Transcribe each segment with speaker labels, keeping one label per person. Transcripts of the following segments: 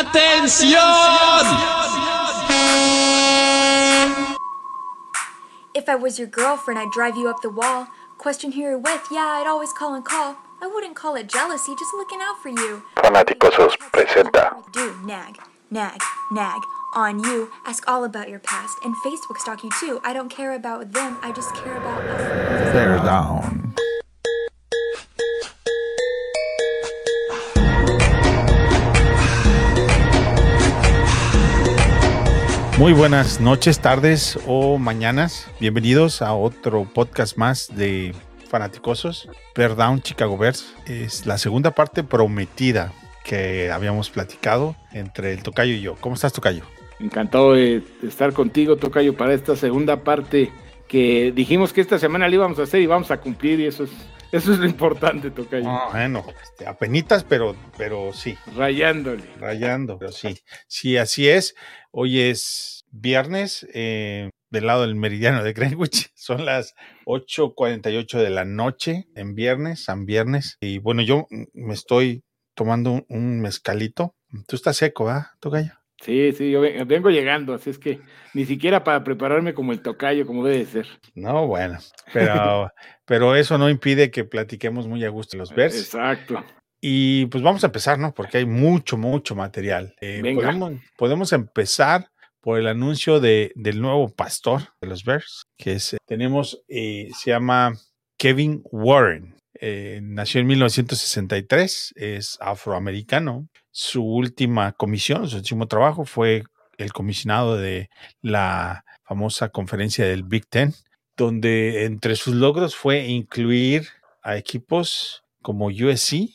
Speaker 1: ¡Atención!
Speaker 2: If I was your girlfriend, I'd drive you up the wall. Question who you're with, yeah, I'd always call and call. I wouldn't call it jealousy, just looking out for you.
Speaker 3: Fanáticosos presenta
Speaker 2: Do nag, nag, nag on you. Ask all about your past and Facebook stalk you too. I don't care about them, I just care about us.
Speaker 4: Bear down. Muy buenas noches, tardes o mañanas. Bienvenidos a otro podcast más de Fanaticosos. Down Chicago Bears es la segunda parte prometida que habíamos platicado entre el Tocayo y yo. ¿Cómo estás, Tocayo?
Speaker 5: Encantado de estar contigo, Tocayo, para esta segunda parte que dijimos que esta semana la íbamos a hacer y vamos a cumplir y eso es, eso es lo importante, Tocayo.
Speaker 4: Ah, bueno, este, apenitas, pero, pero sí,
Speaker 5: Rayándole.
Speaker 4: rayando, pero sí. Sí, así es. Hoy es viernes, eh, del lado del meridiano de Greenwich. Son las 8.48 de la noche en viernes, San Viernes. Y bueno, yo me estoy tomando un, mezcalito. Tú estás seco, ¿ah, Tocayo?
Speaker 5: Sí, sí, yo ven- vengo llegando, así es que ni siquiera para prepararme como el Tocayo, como debe ser.
Speaker 4: No, bueno, pero, pero eso no impide que platiquemos muy a gusto de los Bears.
Speaker 5: Exacto.
Speaker 4: Y pues vamos a empezar, ¿no? Porque hay mucho, mucho material. Eh,
Speaker 5: Venga.
Speaker 4: podemos, podemos empezar por el anuncio de, del nuevo pastor de los Bears, que es, eh, tenemos, eh, se llama Kevin Warren. Eh, nació en 1963, es afroamericano. Su última comisión, su último trabajo fue el comisionado de la famosa conferencia del Big Ten, donde entre sus logros fue incluir a equipos como USC,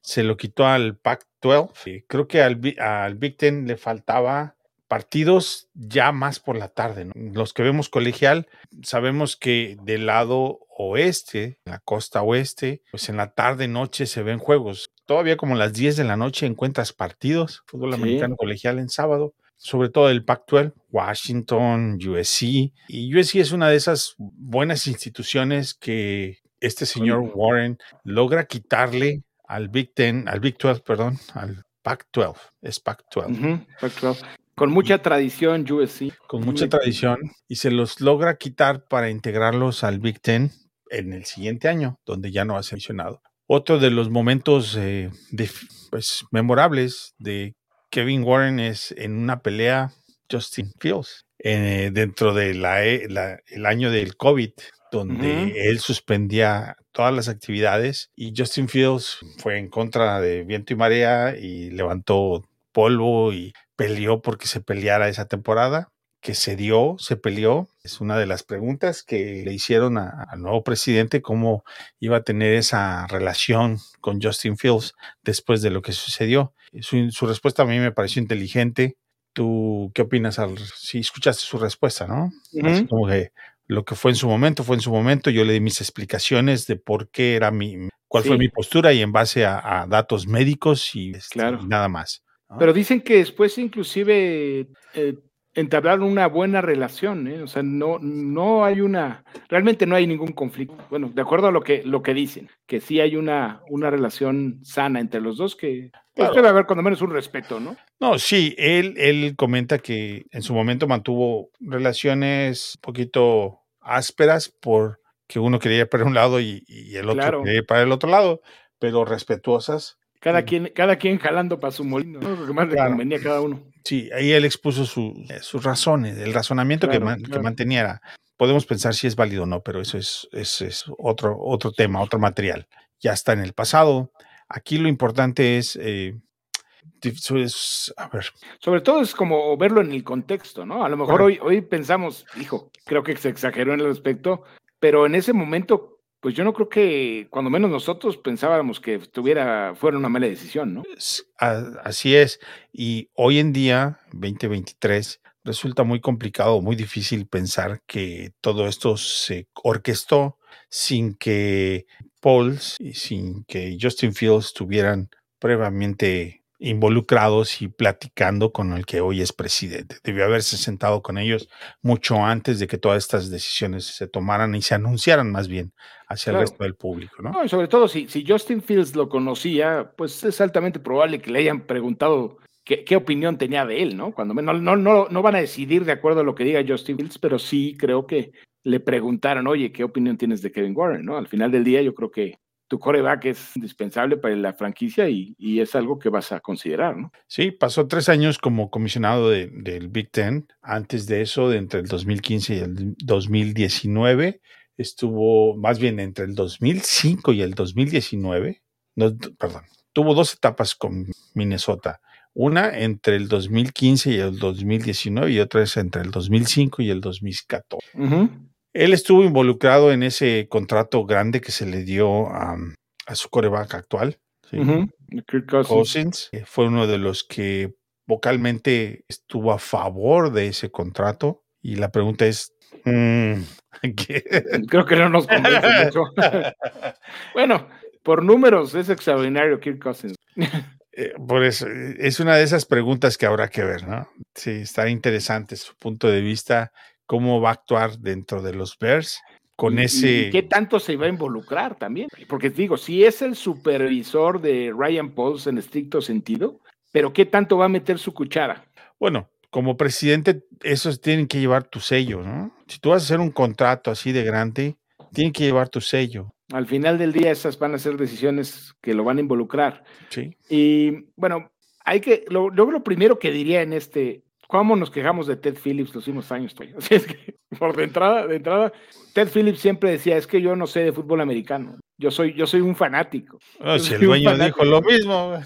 Speaker 4: Se lo quitó al Pac-12. Eh, Creo que al, al Big Ten le faltaba partidos ya más por la tarde. ¿no? Los que vemos colegial, sabemos que del lado oeste, la costa oeste, pues en la tarde, noche se ven juegos. Todavía como a las 10 de la noche encuentras partidos, fútbol
Speaker 5: Sí.
Speaker 4: americano colegial en sábado, sobre todo el Pac-12, Washington, USC. Y USC es una de esas buenas instituciones que este señor. Warren logra quitarle al Big Ten, al Big 12, perdón, al Pac-12, es Pac-12,
Speaker 5: Ujú, Pac-12. Con mucha tradición, USC.
Speaker 4: con mucha
Speaker 5: Muy-
Speaker 4: tradición, y se los logra quitar para integrarlos al Big Ten en el siguiente año, donde ya no ha mencionado. Otro de los momentos eh, de- pues, memorables de Kevin Warren es en una pelea Justin Fields, eh, dentro del el año del COVID, donde él suspendía todas las actividades y Justin Fields fue en contra de viento y marea y levantó polvo y peleó porque se peleara esa temporada, que se dio, se peleó. Es una de las preguntas que le hicieron a- al nuevo presidente, cómo iba a tener esa relación con Justin Fields después de lo que sucedió. Su, su respuesta a mí me pareció inteligente. ¿Tú qué opinas? Al, si escuchaste su respuesta, ¿no? Así como que lo que fue en su momento fue en su momento. Yo le di mis explicaciones de por qué era mi, cuál fue mi postura y en base a, a datos médicos y, este, y nada más. ¿no?
Speaker 5: Pero dicen que después inclusive eh, entablaron una buena relación, ¿eh? o sea, no, no hay una, realmente no hay ningún conflicto. Bueno, de acuerdo a lo que, lo que dicen, que sí hay una, una relación sana entre los dos, que pues,
Speaker 4: Claro.
Speaker 5: debe haber cuando menos un respeto, ¿no?
Speaker 4: No, sí, él, él comenta que en su momento mantuvo relaciones un poquito ásperas porque uno quería ir para un lado y, y el otro
Speaker 5: Claro.
Speaker 4: quería ir para el otro lado, pero respetuosas.
Speaker 5: Cada
Speaker 4: Sí.
Speaker 5: quien, cada quien jalando para su molino, ¿no? lo que más le
Speaker 4: Claro.
Speaker 5: convenía a cada uno.
Speaker 4: Sí, ahí él expuso su- eh, sus razones, el razonamiento que,
Speaker 5: Claro,
Speaker 4: man- que
Speaker 5: claro.
Speaker 4: mantenía. era- Podemos pensar si es válido o no, pero eso es, es, es otro, otro tema, otro material. Ya está en el pasado. Aquí lo importante es, eh, es- a ver,
Speaker 5: Sobre todo es como verlo en el contexto, ¿no? A lo mejor
Speaker 4: Correcto.
Speaker 5: hoy, hoy pensamos, hijo, creo que se exageró en el aspecto, pero en ese momento, pues yo no creo que, cuando menos nosotros pensábamos que tuviera, fuera una mala decisión, ¿no?
Speaker 4: Así es. Y hoy en día, 2023, resulta muy complicado, muy difícil pensar que todo esto se orquestó sin que Pauls y sin que Justin Fields estuvieran previamente involucrados y platicando con el que hoy es presidente. Debió haberse sentado con ellos mucho antes de que todas estas decisiones se tomaran y se anunciaran más bien hacia
Speaker 5: Claro.
Speaker 4: el resto del público, ¿no?
Speaker 5: No, y sobre todo si, si Justin Fields lo conocía, pues es altamente probable que le hayan preguntado qué, qué opinión tenía de él, ¿no? Cuando no, no, no, no van a decidir de acuerdo a lo que diga Justin Fields, pero sí creo que le preguntaron, oye, ¿qué opinión tienes de Kevin Warren? ¿no? Al final del día yo creo que tu coreback es indispensable para la franquicia y, y, es algo que vas a considerar, ¿no?
Speaker 4: Sí, pasó tres años como comisionado de, del Big Ten. Antes de eso, de entre el 2015 y el 2019, estuvo más bien entre el 2005 y el 2019. No, perdón, tuvo dos etapas con Minnesota. Una entre el 2015 y el 2019 y otra es entre el 2005 y el 2014. Uh -huh. Él estuvo involucrado en ese contrato grande que se le dio a, a su coreback actual. ¿sí?
Speaker 5: Uh -huh. Kirk Cousins.
Speaker 4: Cousins. Fue uno de los que vocalmente estuvo a favor de ese contrato. Y la pregunta es, mm, ¿qué?
Speaker 5: creo que no nos convence mucho. bueno, por números es extraordinario Kirk Cousins.
Speaker 4: Eh, por eso, es una de esas preguntas que habrá que ver, ¿no? Sí, está interesante su punto de vista, cómo va a actuar dentro de los Bears con
Speaker 5: ¿Y,
Speaker 4: ese...
Speaker 5: ¿Y qué tanto se va a involucrar también? Porque digo, si es el supervisor de Ryan Pauls en estricto sentido, pero ¿qué tanto va a meter su cuchara?
Speaker 4: Bueno, como presidente, esos tienen que llevar tu sello, ¿no? Si tú vas a hacer un contrato así de grande, tienen que llevar tu sello.
Speaker 5: Al final del día, esas van a ser decisiones que lo van a involucrar.
Speaker 4: Sí.
Speaker 5: Y bueno, hay que, lo, yo lo primero que diría en este, ¿cómo nos quejamos de Ted Phillips los últimos años? Sea, es que, por de entrada, de entrada, Ted Phillips siempre decía, es que yo no sé de fútbol americano. Yo soy, yo soy un fanático.
Speaker 4: Oh, si el dueño dijo lo mismo.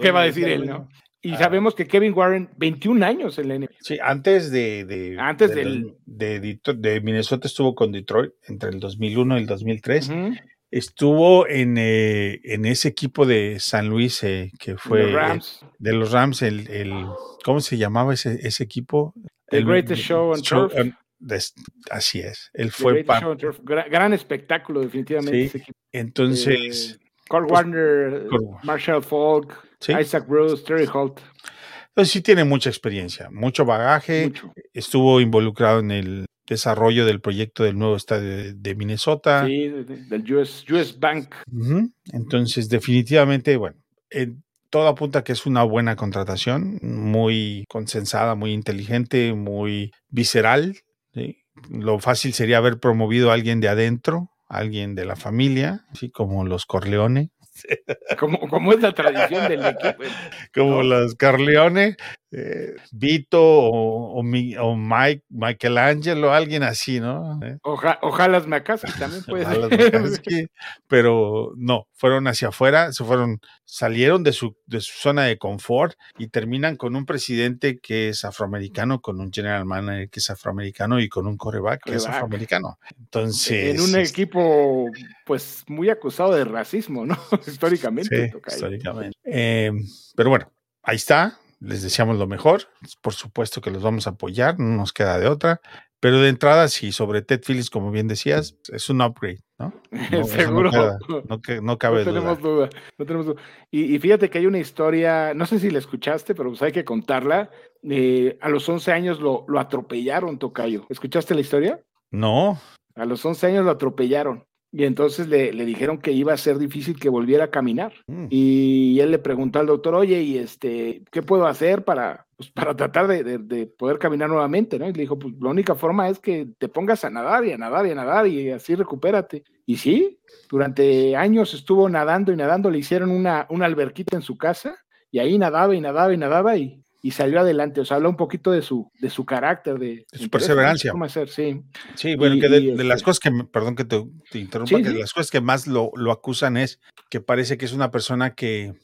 Speaker 5: ¿Qué va a decir él, no? Y ah. sabemos que Kevin Warren, 21 años en la NBA.
Speaker 4: Sí, antes de, de
Speaker 5: antes
Speaker 4: de,
Speaker 5: del...
Speaker 4: de, de, de, Minnesota estuvo con Detroit entre el 2001 y el 2003. Uh -huh. Estuvo en, eh, en, ese equipo de San Luis eh, que fue
Speaker 5: los Rams.
Speaker 4: Eh, de los Rams, el, el, ¿cómo se llamaba ese, ese equipo?
Speaker 5: The el Greatest Show on
Speaker 4: show,
Speaker 5: Turf.
Speaker 4: Así es. Él fue
Speaker 5: gran, gran, espectáculo, definitivamente.
Speaker 4: Sí.
Speaker 5: Ese equipo.
Speaker 4: Entonces.
Speaker 5: Carl pues, Warner, Marshall Falk, ¿Sí? Isaac Bruce, Terry Holt.
Speaker 4: Entonces sí tiene mucha experiencia, mucho bagaje.
Speaker 5: Mucho.
Speaker 4: Estuvo involucrado en el desarrollo del proyecto del nuevo estadio de, de Minnesota.
Speaker 5: Sí, del US, US Bank.
Speaker 4: Uh -huh. Entonces, definitivamente, bueno, eh, todo apunta a que es una buena contratación, muy consensada, muy inteligente, muy visceral. ¿sí? Lo fácil sería haber promovido a alguien de adentro, alguien de la familia, así como los Corleone.
Speaker 5: Como, como es la tradición del equipo.
Speaker 4: Como ¿no? los Corleone, eh, Vito o, o, mi, o, Mike, Michelangelo, alguien así, ¿no?
Speaker 5: ¿Eh? Oja, ojalá Makaski también puede
Speaker 4: ser. pero no, fueron hacia afuera, se fueron, salieron de su, de su zona de confort y terminan con un presidente que es afroamericano, con un general manager que es afroamericano y con un coreback que es afroamericano. Entonces.
Speaker 5: En un equipo, pues, muy acusado de racismo, ¿no? históricamente.
Speaker 4: Sí, históricamente. Eh, pero bueno, ahí está les deseamos lo mejor. Por supuesto que los vamos a apoyar, no nos queda de otra. Pero de entrada, sí, sobre Ted Phillips, como bien decías, es un upgrade, ¿no? no
Speaker 5: Seguro.
Speaker 4: No, queda, no, no, cabe
Speaker 5: no tenemos
Speaker 4: duda.
Speaker 5: duda. No tenemos duda. Y, y, fíjate que hay una historia, no sé si la escuchaste, pero pues hay que contarla. Eh, a los 11 años lo, lo atropellaron, Tocayo. ¿Escuchaste la historia?
Speaker 4: No.
Speaker 5: A los 11 años lo atropellaron. Y entonces le, le, dijeron que iba a ser difícil que volviera a caminar. Mm. Y él le preguntó al doctor, oye, ¿y este, qué puedo hacer para, pues, para tratar de, de, de, poder caminar nuevamente? ¿no? Y le dijo, pues la única forma es que te pongas a nadar y a nadar y a nadar y así recupérate. Y sí, durante años estuvo nadando y nadando, le hicieron una, una alberquita en su casa y ahí nadaba y nadaba y nadaba y, y salió adelante. O sea, habla un poquito de su, de su carácter, de,
Speaker 4: de su perseverancia.
Speaker 5: ¿Cómo hacer? Sí.
Speaker 4: Sí, bueno, y, que de, de, las este... cosas que, perdón que te, te interrumpa, sí, que sí. de las cosas que más lo, lo, acusan es que parece que es una persona que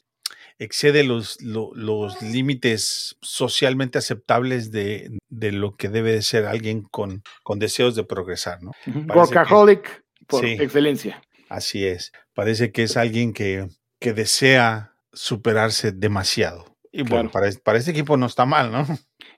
Speaker 4: excede los, los, los límites socialmente aceptables de, de, lo que debe de ser alguien con, con deseos de progresar, ¿no?
Speaker 5: Workaholic por sí, excelencia.
Speaker 4: Así es. Parece que es alguien que, que desea superarse demasiado. Y bueno, para, para, este equipo no está mal, ¿no?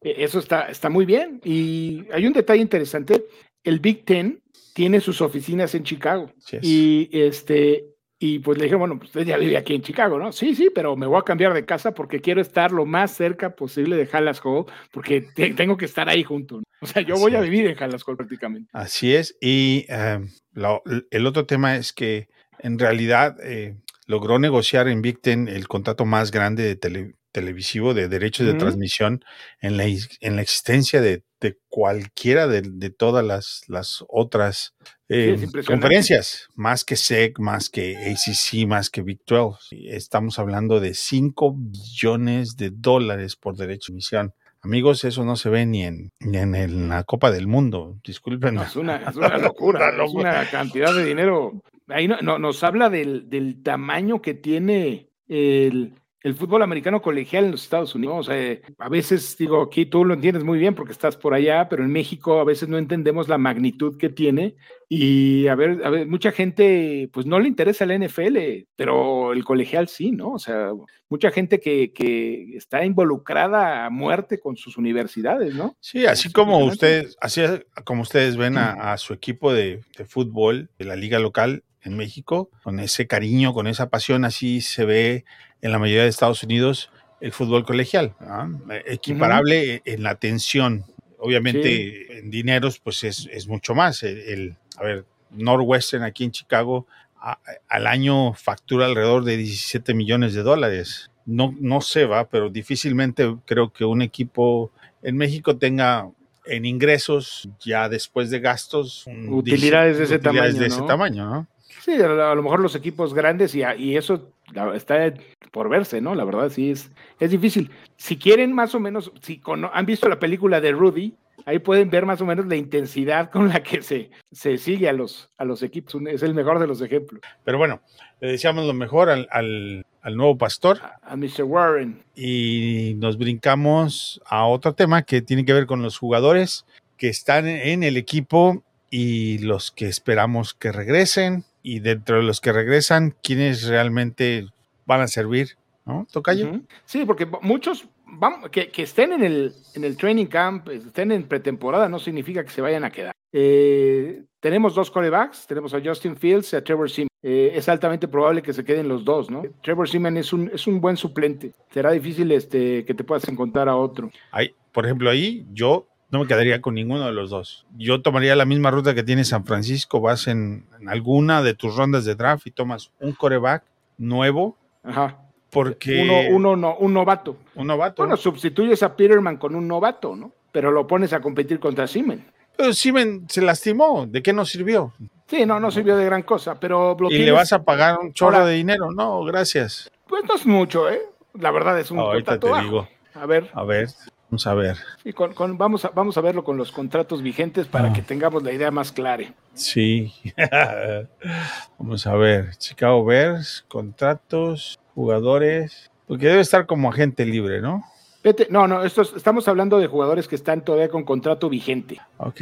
Speaker 5: E, eso está, está muy bien. Y hay un detalle interesante. El Big Ten tiene sus oficinas en Chicago. Y este. Y pues le dije, bueno, pues usted ya vive aquí en Chicago, ¿no? Sí, sí, pero me voy a cambiar de casa porque quiero estar lo más cerca posible de Hallas Hall, porque te, tengo que estar ahí junto. ¿no? O sea, yo Así voy a vivir en Hallas Hall prácticamente.
Speaker 4: Así es. Y um, lo, el otro tema es que en realidad eh, logró negociar en Big Ten el contrato más grande de tele, televisivo, de derechos de transmisión, en la, en la existencia de, de cualquiera de, de todas las, las otras eh,
Speaker 5: impresionante.
Speaker 4: conferencias, más que SEC, más que ACC, más que Big 12. Estamos hablando de 5 billones de dólares por derecho de emisión. Amigos, eso no se ve ni en, ni en, el- la Copa del Mundo. Disculpen.
Speaker 5: No, es, una, es una locura,
Speaker 4: Una
Speaker 5: es una cantidad de dinero. Ahí no, no- nos habla del, del tamaño que tiene el, el fútbol americano colegial en los Estados Unidos. Sea, a veces, digo, aquí tú lo entiendes muy bien porque estás por allá, pero en México a veces no entendemos la magnitud que tiene. Y a ver, a ver, mucha gente, pues no le interesa la NFL, pero el colegial sí, ¿no? O sea, mucha gente que, que está involucrada a muerte con sus universidades, ¿no?
Speaker 4: Sí, así como ustedes, así como ustedes ven a, a su equipo de, de fútbol de la liga local en México, con ese cariño, con esa pasión, así se ve en la mayoría de Estados Unidos el fútbol colegial, ¿ah? Equiparable en la atención. Obviamente en dineros, pues es, es mucho más. El, el- a ver, Northwestern aquí en Chicago a- al año factura alrededor de 17 millones de dólares. No, no se va, pero difícilmente creo que un equipo en México tenga en ingresos ya después de gastos
Speaker 5: Utilidades de ese
Speaker 4: utilidades
Speaker 5: tamaño,
Speaker 4: de ese tamaño, ¿no?
Speaker 5: Sí, a lo, a lo mejor los equipos grandes y, a- y eso la- está por verse, ¿no? La verdad sí es, es difícil. Si quieren más o menos, si cono- han visto la película de Rudy, ahí pueden ver más o menos la intensidad con la que se, se sigue a los, a los equipos. Es el mejor de los ejemplos.
Speaker 4: Pero bueno, le deseamos lo mejor al, al- al nuevo pastor
Speaker 5: A, a Mr. Warren.
Speaker 4: y nos brincamos a otro tema que tiene que ver con los jugadores que están en el equipo y los que esperamos que regresen y dentro de los que regresan, quienes realmente van a servir, ¿no? Tocayo.
Speaker 5: Ujú. Sí, porque muchos vamos, que, que estén en el, en el training camp, estén en pretemporada, no significa que se vayan a quedar. Eh, tenemos dos corebacks, tenemos a Justin Fields y a Trevor Seaman. Eh, es altamente probable que se queden los dos, ¿no? Trevor Seaman es un, es un buen suplente. Será difícil este, que te puedas encontrar a otro.
Speaker 4: Ahí, por ejemplo, ahí yo no me quedaría con ninguno de los dos. Yo tomaría la misma ruta que tiene San Francisco, vas en, en alguna de tus rondas de draft y tomas un coreback nuevo
Speaker 5: Ajá.
Speaker 4: porque
Speaker 5: Uno, uno no, un novato.
Speaker 4: un novato.
Speaker 5: Bueno, sustituyes a Peterman con un novato, ¿no? Pero lo pones a competir contra Seaman.
Speaker 4: Pero Simen se lastimó, ¿de qué nos sirvió?
Speaker 5: Sí, no, no sirvió de gran cosa, pero lo
Speaker 4: y le vas a pagar un chorro
Speaker 5: Ahora-
Speaker 4: de dinero. No, gracias.
Speaker 5: Pues no es mucho, ¿eh? La verdad es un
Speaker 4: Ahorita te digo.
Speaker 5: A ver,
Speaker 4: A ver, vamos a ver.
Speaker 5: y con, con- vamos, a, vamos a verlo con los contratos vigentes para
Speaker 4: Ah.
Speaker 5: que tengamos la idea más clara.
Speaker 4: Sí. vamos a ver. Chicago Bears, contratos, jugadores. Porque debe estar como agente libre, ¿no?
Speaker 5: Vete, no, no, esto es- estamos hablando de jugadores que están todavía con contrato vigente,
Speaker 4: Ok.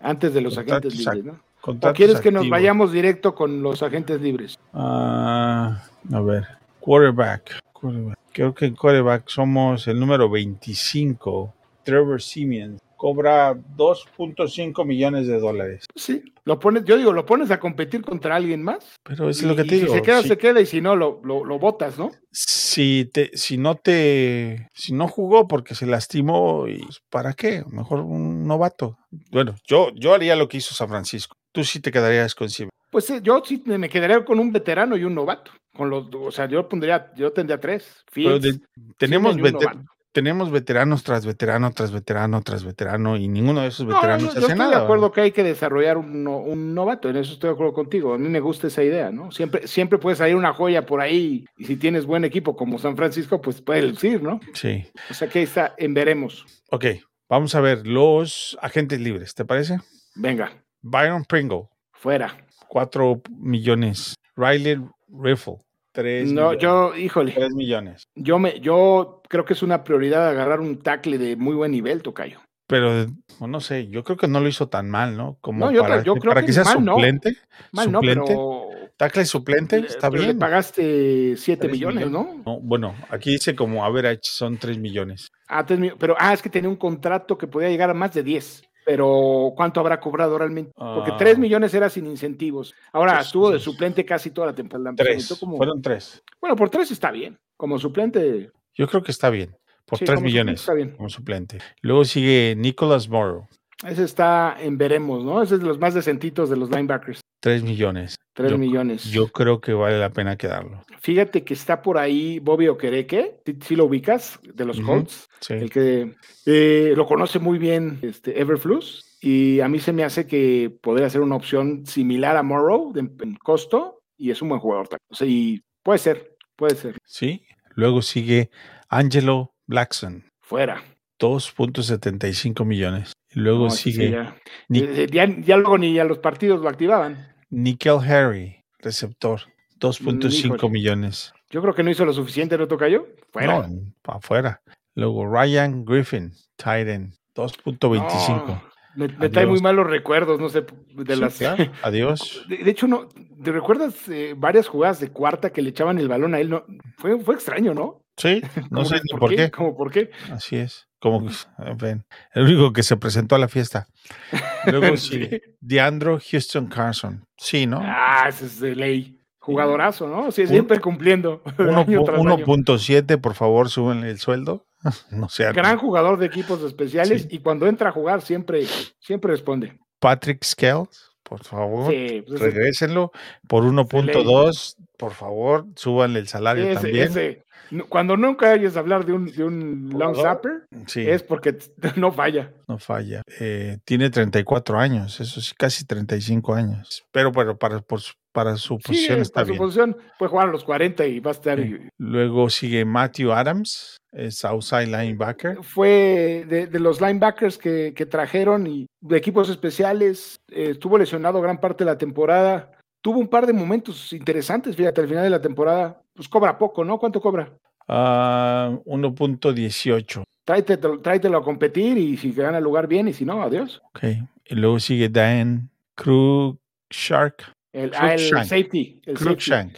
Speaker 5: antes de los
Speaker 4: Contratos
Speaker 5: agentes libres, ¿no? ¿O quieres que nos vayamos directo con los agentes libres?
Speaker 4: Ah, a ver, quarterback. quarterback. Creo que en quarterback somos el número 25. Trevor Simeon cobra 2.5 millones de dólares.
Speaker 5: Sí, lo pones, yo digo, lo pones a competir contra alguien más.
Speaker 4: Pero es
Speaker 5: y-
Speaker 4: lo que te digo.
Speaker 5: Si se queda,
Speaker 4: si,
Speaker 5: se queda, y si no, lo, lo, lo botas, ¿no?
Speaker 4: si te, si no te, si no jugó porque se lastimó, y pues, ¿para qué? Mejor un novato. Bueno, yo, yo haría lo que hizo San Francisco. Tú sí te quedarías con Simeon.
Speaker 5: Pues eh, yo sí me quedaría con un veterano y un novato. Con los, o sea, yo pondría, yo tendría tres.
Speaker 4: Pero
Speaker 5: Fields,
Speaker 4: de- tenemos, veter- tenemos veteranos tras veterano, tras veterano, tras veterano, y ninguno de esos
Speaker 5: No,
Speaker 4: veteranos
Speaker 5: yo, yo
Speaker 4: hace
Speaker 5: estoy
Speaker 4: nada.
Speaker 5: de
Speaker 4: ¿verdad?
Speaker 5: acuerdo que hay que desarrollar un, no- un novato, en eso estoy de acuerdo contigo. A mí me gusta esa idea, ¿no? Siempre, siempre puede salir una joya por ahí y si tienes buen equipo como San Francisco, pues puede lucir, ¿no?
Speaker 4: Sí.
Speaker 5: O sea que ahí está, en veremos.
Speaker 4: Ok, vamos a ver los agentes libres, ¿te parece?
Speaker 5: Venga,
Speaker 4: Byron Pringle,
Speaker 5: fuera.
Speaker 4: 4 millones. Riley Riffle, 3
Speaker 5: No,
Speaker 4: millones.
Speaker 5: yo, híjole,
Speaker 4: 3 millones.
Speaker 5: yo me, yo creo que es una prioridad agarrar un tackle de muy buen nivel, Tocayo.
Speaker 4: Pero no sé, yo creo que no lo hizo tan mal, ¿no? Como
Speaker 5: No, yo
Speaker 4: para,
Speaker 5: yo creo
Speaker 4: para
Speaker 5: que
Speaker 4: que sea
Speaker 5: mal no.
Speaker 4: suplente.
Speaker 5: Mal no,
Speaker 4: suplente.
Speaker 5: pero
Speaker 4: Tackle suplente,
Speaker 5: le-
Speaker 4: está
Speaker 5: pero le
Speaker 4: bien.
Speaker 5: pagaste 7
Speaker 4: Tres
Speaker 5: millones, ¿no?
Speaker 4: No, bueno, aquí dice como average son 3 millones.
Speaker 5: Ah, tres mil- pero ah, es que tenía un contrato que podía llegar a más de 10. Pero ¿cuánto habrá cobrado realmente? Porque
Speaker 4: Ah.
Speaker 5: 3 millones era sin incentivos. Ahora
Speaker 4: Pues,
Speaker 5: estuvo de suplente casi toda la temporada. Se
Speaker 4: 3.
Speaker 5: metió como-
Speaker 4: Fueron 3.
Speaker 5: Bueno, por 3 está bien. Como suplente.
Speaker 4: Yo creo que está bien. Por
Speaker 5: sí,
Speaker 4: 3
Speaker 5: como suplente
Speaker 4: millones
Speaker 5: Está bien.
Speaker 4: como suplente. Luego sigue Nicholas Morrow.
Speaker 5: Ese está en veremos, ¿no? Ese es de los más decentitos de los linebackers.
Speaker 4: 3 millones.
Speaker 5: 3
Speaker 4: Yo-
Speaker 5: millones.
Speaker 4: Yo creo que vale la pena quedarlo.
Speaker 5: Fíjate que está por ahí Bobby Okereke, si lo ubicas, de los. Colts,
Speaker 4: Sí.
Speaker 5: el que eh, lo conoce muy bien este, Everflux, y a mí se me hace que podría ser una opción similar a Morrow en costo, y es un buen jugador también. O sea, y puede ser, puede ser.
Speaker 4: Sí. Luego sigue Angelo Blackson,
Speaker 5: Fuera.
Speaker 4: 2.75 millones. Luego
Speaker 5: No,
Speaker 4: sigue
Speaker 5: ya,
Speaker 4: Ni-
Speaker 5: eh, ya, ya luego ni a los partidos lo activaban.
Speaker 4: Nickel Harry, receptor, 2.5
Speaker 5: Híjole.
Speaker 4: millones.
Speaker 5: Yo creo que no hizo lo suficiente, ¿no tocayo? Fuera.
Speaker 4: No, afuera. Luego Ryan Griffin, Titan, 2.25.
Speaker 5: No, me, me trae muy malos recuerdos, no sé, de
Speaker 4: Sí,
Speaker 5: las...
Speaker 4: claro. Adiós.
Speaker 5: De, de hecho, no, ¿te recuerdas eh, varias jugadas de cuarta que le echaban el balón a él? No, fue, fue extraño, ¿no?
Speaker 4: Sí, no sé ni por qué.
Speaker 5: ¿Cómo por qué?
Speaker 4: Así es. Como que, en fin, el único que se presentó a la fiesta. Luego
Speaker 5: Sí.
Speaker 4: sigue DeAndre Houston Carson. Sí, ¿no?
Speaker 5: Ah, ese es de ley. Jugadorazo, ¿no? Sí, siempre cumpliendo.
Speaker 4: Uno
Speaker 5: año
Speaker 4: pu-
Speaker 5: tras año.
Speaker 4: 1.7, por favor, suben el sueldo. No sea.
Speaker 5: Gran jugador de equipos especiales
Speaker 4: Sí.
Speaker 5: y cuando entra a jugar siempre, siempre responde.
Speaker 4: Patrick Scales, por favor,
Speaker 5: Sí, pues
Speaker 4: regrésenlo. Por 1.2, por favor, súbanle el salario
Speaker 5: ese-
Speaker 4: también.
Speaker 5: ese- cuando nunca oyes hablar de un, de un long zapper,
Speaker 4: Sí,
Speaker 5: es porque no falla.
Speaker 4: no falla. Eh, tiene 34 años, eso sí, casi 35 años. Pero bueno, para, por para su
Speaker 5: Sí,
Speaker 4: posición está
Speaker 5: para su posición puede jugar a los 40 y va a estar.
Speaker 4: Sí. Luego sigue Matthew Adams, es outside linebacker.
Speaker 5: Fue de, de los linebackers que, que trajeron y de equipos especiales. eh, estuvo lesionado gran parte de la temporada. Tuvo un par de momentos interesantes, fíjate, al final de la temporada. Pues cobra poco, ¿no? ¿Cuánto cobra?
Speaker 4: Ah, 1.18.
Speaker 5: Tráetelo, tráetelo a competir y si gana el lugar bien y si no, adiós.
Speaker 4: Ok. Y luego sigue Dan Cruikshank.
Speaker 5: El, ah, el safety. El safety.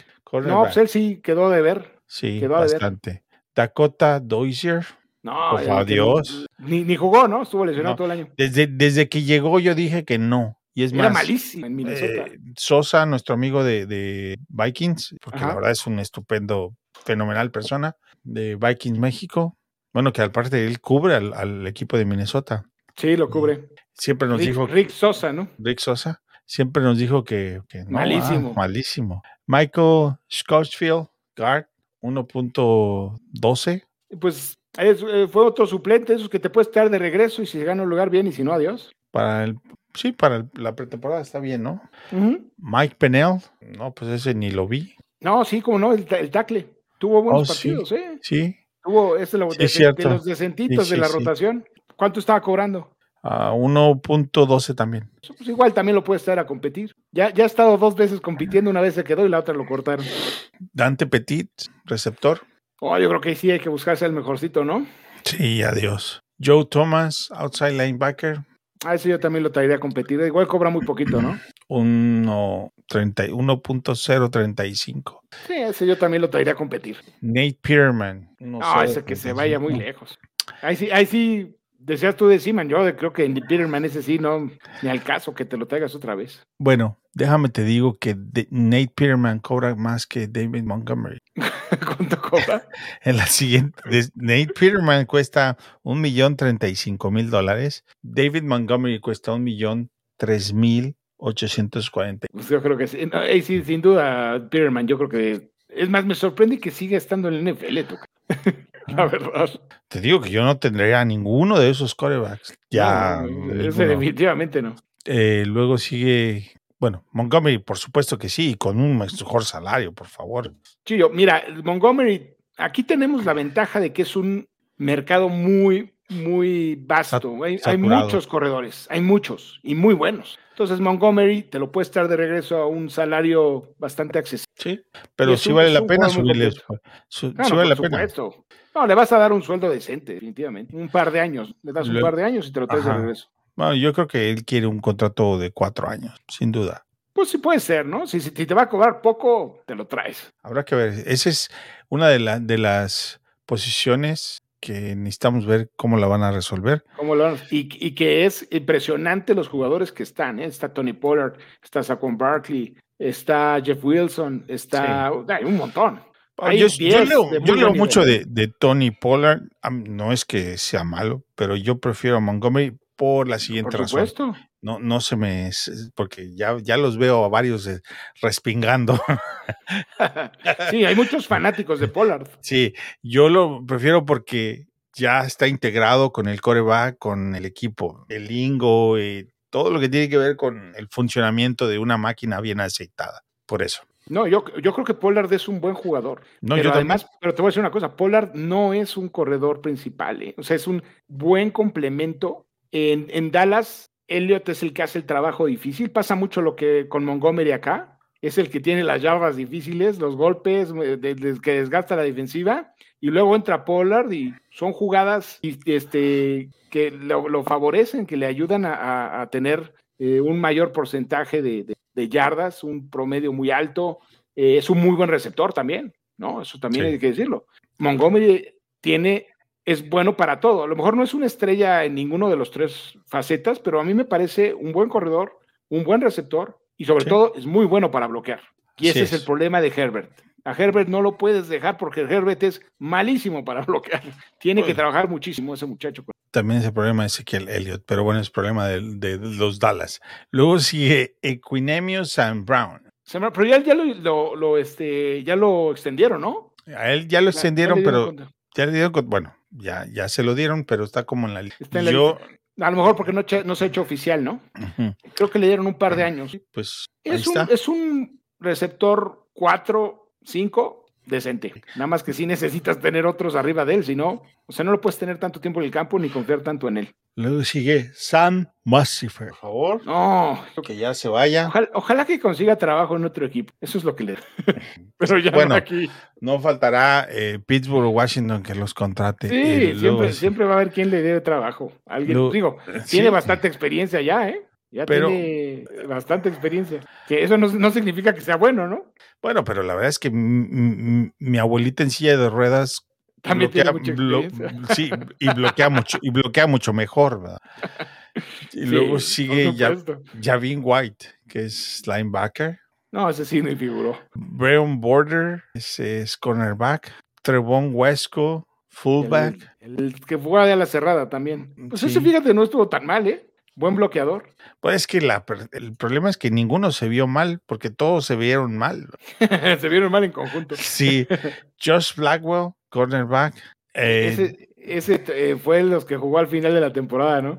Speaker 5: No, pues él sí quedó de ver.
Speaker 4: Sí,
Speaker 5: quedó
Speaker 4: bastante. Dakota Dozier.
Speaker 5: No,
Speaker 4: Dios.
Speaker 5: Ni, ni jugó, ¿no? Estuvo lesionado
Speaker 4: No.
Speaker 5: todo el año.
Speaker 4: Desde, desde que llegó yo dije que no. Y es
Speaker 5: Era
Speaker 4: más,
Speaker 5: malísimo en Minnesota.
Speaker 4: eh, Sosa, nuestro amigo de, de Vikings, porque la verdad es un estupendo, fenomenal persona de Vikings México. Bueno, que aparte él cubre al, al equipo de Minnesota.
Speaker 5: sí, lo cubre.
Speaker 4: Siempre nos
Speaker 5: Rick,
Speaker 4: dijo
Speaker 5: Rick Sosa, ¿no?
Speaker 4: Rick Sosa, siempre nos dijo que, que no,
Speaker 5: Malísimo.
Speaker 4: ah, malísimo. Michael Scotchfield, guard, 1.12.
Speaker 5: Pues es- eh, fue otro suplente, esos que te puedes traer de regreso y si gana un lugar bien y si no, adiós.
Speaker 4: Para el, sí, para la pretemporada está bien, ¿no? Mike Pennell, no, pues ese ni lo vi.
Speaker 5: No, sí, como no, el, el tackle. Tuvo buenos
Speaker 4: Oh, sí.
Speaker 5: partidos, ¿eh?
Speaker 4: Sí,
Speaker 5: Tuvo es lo-
Speaker 4: Sí,
Speaker 5: de- de-
Speaker 4: cierto.
Speaker 5: de los decentitos
Speaker 4: Sí,
Speaker 5: de la
Speaker 4: sí, sí.
Speaker 5: rotación. ¿Cuánto estaba cobrando?
Speaker 4: a 1.12 también.
Speaker 5: Pues igual también lo puedes traer a competir. Ya, ya ha estado dos veces compitiendo, una vez se quedó y la otra lo cortaron.
Speaker 4: Dante Petit, receptor.
Speaker 5: Oh, yo creo que sí hay que buscarse el mejorcito, ¿no?
Speaker 4: Sí, adiós. Joe Thomas, outside linebacker,
Speaker 5: A ese yo también lo traería a competir. Igual cobra muy poquito, ¿no?
Speaker 4: 1.30 1.035.
Speaker 5: Sí, ese yo también lo traería a competir.
Speaker 4: Nate Pearman.
Speaker 5: No, ese que se vaya muy lejos. Ahí sí, ahí sí, decías tú de Seaman, yo creo que en Peterman ese sí, no, ni al caso que te lo traigas otra vez.
Speaker 4: Bueno, déjame te digo que Nate Pearman cobra más que David Montgomery.
Speaker 5: ¿Cuánto cobra?
Speaker 4: En la siguiente, Nate Peterman cuesta un millón treinta y cinco mil dólares. David Montgomery cuesta un millón tres mil ochocientos cuarenta.
Speaker 5: Pues yo creo que sí. No, sí, sin duda, Peterman, yo creo que. Es más, me sorprende que siga estando en el NFL, toca. La verdad.
Speaker 4: Te digo que yo no tendría ninguno de esos corebacks. Ya.
Speaker 5: No, ese definitivamente no.
Speaker 4: Eh, luego sigue, bueno, Montgomery, por supuesto que sí, con un mejor salario, por favor.
Speaker 5: Chillo, mira, Montgomery, aquí tenemos la ventaja de que es un mercado muy, muy vasto. Hay, muchos corredores, hay muchos y muy buenos. Entonces, Montgomery te lo puedes traer de regreso a un salario bastante accesible.
Speaker 4: Sí, pero sí vale la pena subirle. su-
Speaker 5: Claro,
Speaker 4: sí vale la pena.
Speaker 5: supuesto. No, le vas a dar un sueldo decente, definitivamente. Un par de años. Le das un par de años y te lo traes de
Speaker 4: Ajá.
Speaker 5: regreso.
Speaker 4: Bueno, yo creo que él quiere un contrato de cuatro años, sin duda.
Speaker 5: Pues sí puede ser, ¿no? Si, si te va a cobrar poco, te lo traes.
Speaker 4: Habrá que ver. Esa es una de, la- de las posiciones que necesitamos ver cómo la van a resolver.
Speaker 5: ¿Cómo lo y, y que es impresionante los jugadores que están, ¿eh? Está Tony Pollard, está Saquon Barkley, está Jeff Wilson, está... Hay un montón.
Speaker 4: Yo, yo
Speaker 5: 10
Speaker 4: leo, yo mucho de, de Tony Pollard. No es que sea malo, pero yo prefiero a Montgomery por la siguiente
Speaker 5: Por
Speaker 4: razón.
Speaker 5: supuesto.
Speaker 4: no, no se me, porque ya, ya los veo a varios eh, respingando.
Speaker 5: sí, hay muchos fanáticos de Pollard.
Speaker 4: Sí, yo lo prefiero porque ya está integrado con el coreback, con el equipo, el lingo y todo lo que tiene que ver con el funcionamiento de una máquina bien aceitada. Por eso.
Speaker 5: No, yo, yo creo que Pollard es un buen jugador.
Speaker 4: No,
Speaker 5: pero
Speaker 4: yo también.
Speaker 5: además, pero te voy a decir una cosa, Pollard no es un corredor principal, ¿eh? o sea, es un buen complemento. En, en Dallas, Elliot es el que hace el trabajo difícil, pasa mucho lo que con Montgomery acá, es el que tiene las yardas difíciles, los golpes eh, de- de- que desgasta la defensiva, y luego entra Pollard y son jugadas y, este, que lo, lo favorecen, que le ayudan a, a- a tener eh, un mayor porcentaje de, de- de yardas, un promedio muy alto. Eh, es un muy buen receptor también, ¿no? Eso también
Speaker 4: Sí.
Speaker 5: hay que decirlo. Montgomery tiene, es bueno para todo. A lo mejor no es una estrella en ninguno de los tres facetas, pero a mí me parece un buen corredor, un buen receptor y sobre
Speaker 4: Sí.
Speaker 5: todo es muy bueno para bloquear. Y ese es.
Speaker 4: es.
Speaker 5: el problema de Herbert. A Herbert no lo puedes dejar porque Herbert es malísimo para bloquear. Tiene que trabajar muchísimo ese muchacho.
Speaker 4: También es el problema de Ezequiel Elliott, pero bueno, es problema de, de los Dallas. Luego sigue Equinemius Sam Brown.
Speaker 5: Pero ya, ya lo, lo- lo, este, ya lo extendieron, ¿no?
Speaker 4: A él ya lo
Speaker 5: Ya- ya
Speaker 4: extendieron, pero ya le dieron, bueno, ya, ya se lo dieron, pero está como en la lista.
Speaker 5: está en la
Speaker 4: Yo,
Speaker 5: lista. A lo mejor porque no, no se ha hecho oficial, ¿no? Creo que le dieron un par de años.
Speaker 4: pues ahí
Speaker 5: Es un,
Speaker 4: está.
Speaker 5: es un receptor 4, 5 decente. Nada más que sí necesitas tener otros arriba de él, si no, o sea, no lo puedes tener tanto tiempo en el campo ni confiar tanto en él.
Speaker 4: Luego sigue Sam Massifer. Por favor,
Speaker 5: No,
Speaker 4: que ya se vaya.
Speaker 5: ojalá, ojalá que consiga trabajo en otro equipo. Eso es lo que le. Pero ya
Speaker 4: Bueno,
Speaker 5: no aquí.
Speaker 4: No faltará eh, Pittsburgh o Washington que los contrate.
Speaker 5: Sí,
Speaker 4: luego
Speaker 5: siempre, siempre va a haber quien le dé trabajo. Alguien, digo,
Speaker 4: sí.
Speaker 5: tiene bastante experiencia ya, ¿eh? Ya
Speaker 4: Pero-
Speaker 5: tiene bastante experiencia. Que eso no, no significa que sea bueno, ¿no?
Speaker 4: Bueno, pero la verdad es que mi abuelita en silla de ruedas
Speaker 5: También tiene mucha
Speaker 4: blo-
Speaker 5: experiencia.
Speaker 4: sí, y bloquea mucho, y bloquea mucho mejor, ¿verdad? Y luego sigue ya. Javin White, que es linebacker.
Speaker 5: No, ese sí me figuró.
Speaker 4: Breon Border, ese es cornerback. Trevon Wesco, fullback.
Speaker 5: El, el que juega de la cerrada también. Pues ese,
Speaker 4: Sí.
Speaker 5: fíjate, no estuvo tan mal, ¿eh? Buen bloqueador.
Speaker 4: Pues es que la el problema es que ninguno se vio mal, porque todos se vieron mal.
Speaker 5: Se vieron mal en conjunto.
Speaker 4: Sí, Josh Blackwell, cornerback. eh,
Speaker 5: ese ese eh, fue los que jugó al final de la temporada, ¿no?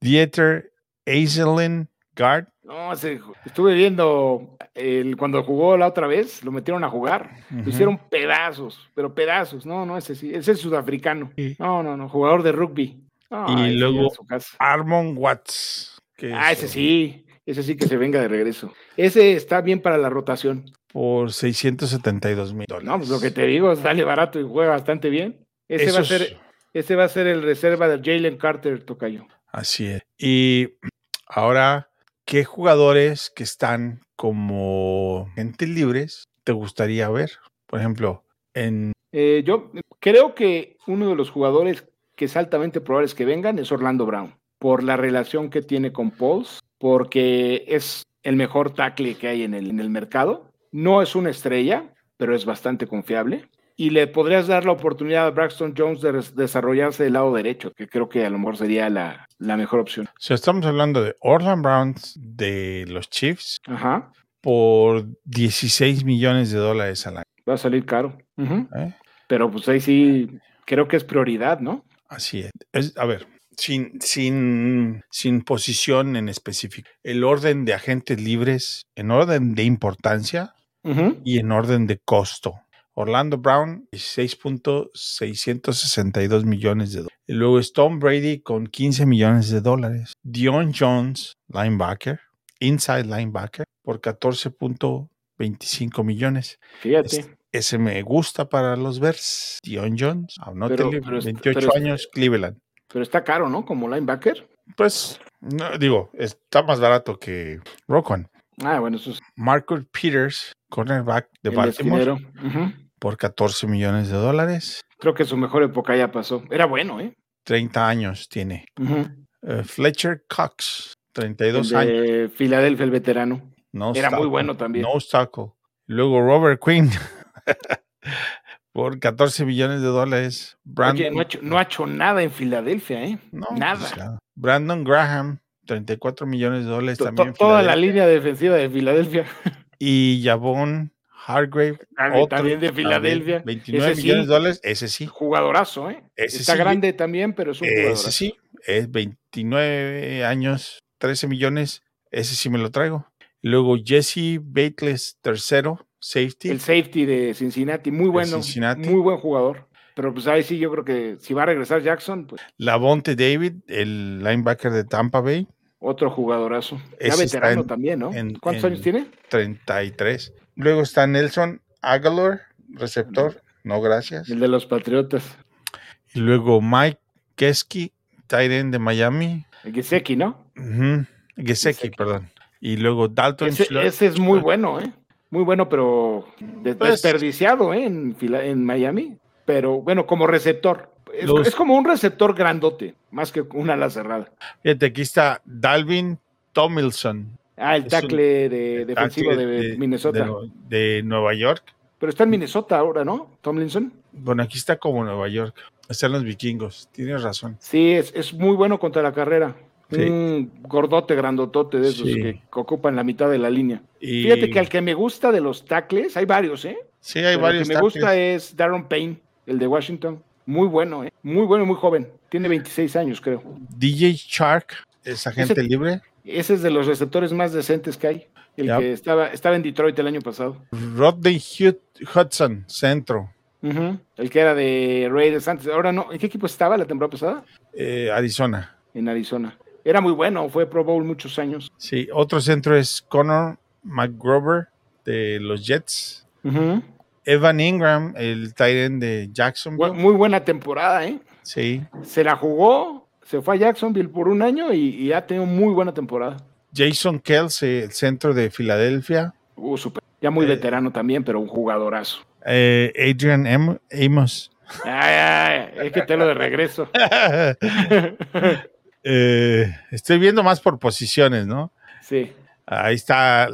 Speaker 4: Dieter Aiselin, guard.
Speaker 5: No, estuve viendo el, cuando jugó la otra vez, lo metieron a jugar. Lo hicieron pedazos, pero pedazos. No, no, ese sí, ese es sudafricano.
Speaker 4: Sí.
Speaker 5: No, no, no, jugador de rugby.
Speaker 4: Y luego-. Armon Watts. que
Speaker 5: Ah,
Speaker 4: es,
Speaker 5: ese sí, ese sí que se venga de regreso. Ese está bien para la rotación.
Speaker 4: Por 672 mil dólares.
Speaker 5: No, pues lo que te digo, sale barato y juega bastante bien. Ese va a ser, ese va a ser el reserva de Jalen Carter, Tocayo.
Speaker 4: Así es. Y ahora, ¿qué jugadores que están como gente libres te gustaría ver? Por ejemplo, en
Speaker 5: Eh, yo creo que uno de los jugadores que es altamente probable que vengan es Orlando Brown, por la relación que tiene con Pauls, porque es el mejor tackle que hay en el, en el mercado. No es una estrella, pero es bastante confiable. Y le podrías dar la oportunidad a Braxton Jones de desarrollarse del lado derecho, que creo que a lo mejor sería la, la mejor opción.
Speaker 4: sea, estamos hablando de Orlando Browns de los Chiefs
Speaker 5: Ajá,
Speaker 4: por 16 millones de dólares al año.
Speaker 5: va a salir caro.
Speaker 4: ¿eh?
Speaker 5: Pero pues ahí sí, creo que es prioridad, ¿no?
Speaker 4: Así es. Es- a ver, sin, sin, sin posición en específico. El orden de agentes libres, en orden de importancia y en orden de costo. Orlando Brown, 16.662 millones de dólares. Luego es Tom Brady con 15 millones de dólares. Dion Jones, linebacker, inside linebacker, por 14.25 millones.
Speaker 5: Fíjate.
Speaker 4: Ese me gusta para los Bears. Dion Jones,
Speaker 5: pero es-
Speaker 4: 28
Speaker 5: pero es-
Speaker 4: años, Cleveland.
Speaker 5: Pero está caro, ¿no? Como linebacker.
Speaker 4: Pues, no, digo, está más barato que Roquan.
Speaker 5: Ah, bueno, eso es
Speaker 4: Marcus Peters, cornerback de
Speaker 5: el
Speaker 4: Baltimore, por 14 millones de dólares.
Speaker 5: Creo que su mejor época ya pasó. Era bueno, ¿eh?
Speaker 4: 30 años tiene. Eh, Fletcher Cox,
Speaker 5: El
Speaker 4: 32 años.
Speaker 5: de Filadelfia, el veterano.
Speaker 4: No
Speaker 5: Era muy bueno también.
Speaker 4: No tackle. Luego Robert Quinn por 14 millones de dólares. Brandon,
Speaker 5: Oye, no ha, hecho, no ha hecho nada en Filadelfia, ¿eh?
Speaker 4: no,
Speaker 5: nada.
Speaker 4: pues, ya. Brandon Graham 34 millones de dólares también.
Speaker 5: to- toda la línea defensiva de Filadelfia.
Speaker 4: Y Javon Hargrave,
Speaker 5: También-
Speaker 4: otro,
Speaker 5: también de Filadelfia.
Speaker 4: 29
Speaker 5: Ese sí.
Speaker 4: millones de dólares, ese sí.
Speaker 5: Jugadorazo, ¿eh?
Speaker 4: Ese
Speaker 5: Está
Speaker 4: sí.
Speaker 5: grande también, pero es un jugador.
Speaker 4: Ese sí, es 29 años, 13 millones, ese sí me lo traigo. Luego Jesse Batless, tercero, safety.
Speaker 5: El safety de Cincinnati, muy bueno.
Speaker 4: Cincinnati.
Speaker 5: Muy buen jugador. Pero pues ahí sí, yo creo que si va a regresar Jackson, pues
Speaker 4: Lavonte David, el linebacker de Tampa Bay,
Speaker 5: otro jugadorazo. Ya veterano
Speaker 4: en-
Speaker 5: también, ¿no?
Speaker 4: en-
Speaker 5: ¿Cuántos
Speaker 4: en-
Speaker 5: años tiene?
Speaker 4: 33. Luego está Nelson Aguilar, receptor, no gracias.
Speaker 5: El de los Patriotas.
Speaker 4: Y luego Mike tight end de Miami.
Speaker 5: El Gesecki, ¿no?
Speaker 4: Gesicki,
Speaker 5: Gesicki.
Speaker 4: perdón. Y luego Dalton
Speaker 5: Ese,
Speaker 4: Schlo-
Speaker 5: ese es muy bueno, ¿eh? Muy bueno, pero
Speaker 4: Pues-
Speaker 5: desperdiciado, ¿eh? En, en Miami. Pero bueno, como receptor. Es,
Speaker 4: Los-
Speaker 5: es como un receptor grandote, más que una ala cerrada.
Speaker 4: Fíjate, aquí está Dalvin Tomilson.
Speaker 5: Ah, el tackle de, defensivo
Speaker 4: tackle
Speaker 5: de, Minnesota.
Speaker 4: De, de Nueva York.
Speaker 5: Pero está en Minnesota ahora, ¿no? Tomlinson.
Speaker 4: Bueno, aquí está como Nueva York. Están los vikingos. Tienes razón.
Speaker 5: Sí, es, es muy bueno contra la carrera.
Speaker 4: Sí.
Speaker 5: Un gordote grandotote de esos
Speaker 4: Sí.
Speaker 5: que, ocupan la mitad de la línea.
Speaker 4: Y
Speaker 5: Fíjate que al que me gusta de los tackles, hay varios, ¿eh?
Speaker 4: sí, hay
Speaker 5: Pero
Speaker 4: varios.
Speaker 5: El que me gusta es Darren Payne, el de Washington. Muy bueno, ¿eh? Muy bueno y muy joven. Tiene 26 años, creo.
Speaker 4: DJ Shark es agente
Speaker 5: Ese-
Speaker 4: libre.
Speaker 5: Ese es de los receptores más decentes que hay. El que estaba, estaba en Detroit el año pasado.
Speaker 4: Rodney Hud- Hudson, centro.
Speaker 5: El que era de Raiders antes. Ahora no. ¿En qué equipo estaba la temporada pasada?
Speaker 4: eh, Arizona.
Speaker 5: En Arizona. Era muy bueno, fue Pro Bowl muchos años.
Speaker 4: Sí, otro centro es Connor McGrover de los Jets. Evan Ingram, el tight end de Jacksonville.
Speaker 5: Muy buena temporada, ¿eh?
Speaker 4: Sí.
Speaker 5: Se la jugó, se fue a Jacksonville por un año y, y ha tenido muy buena temporada.
Speaker 4: Jason Kelsey, el centro de Filadelfia.
Speaker 5: Uh, super. Ya muy
Speaker 4: Eh.
Speaker 5: veterano también, pero un jugadorazo.
Speaker 4: Eh, Adrian Am- Amos.
Speaker 5: Ay, ay, es que te lo de regreso.
Speaker 4: Eh, estoy viendo más por posiciones, ¿no?
Speaker 5: Sí.
Speaker 4: Ahí está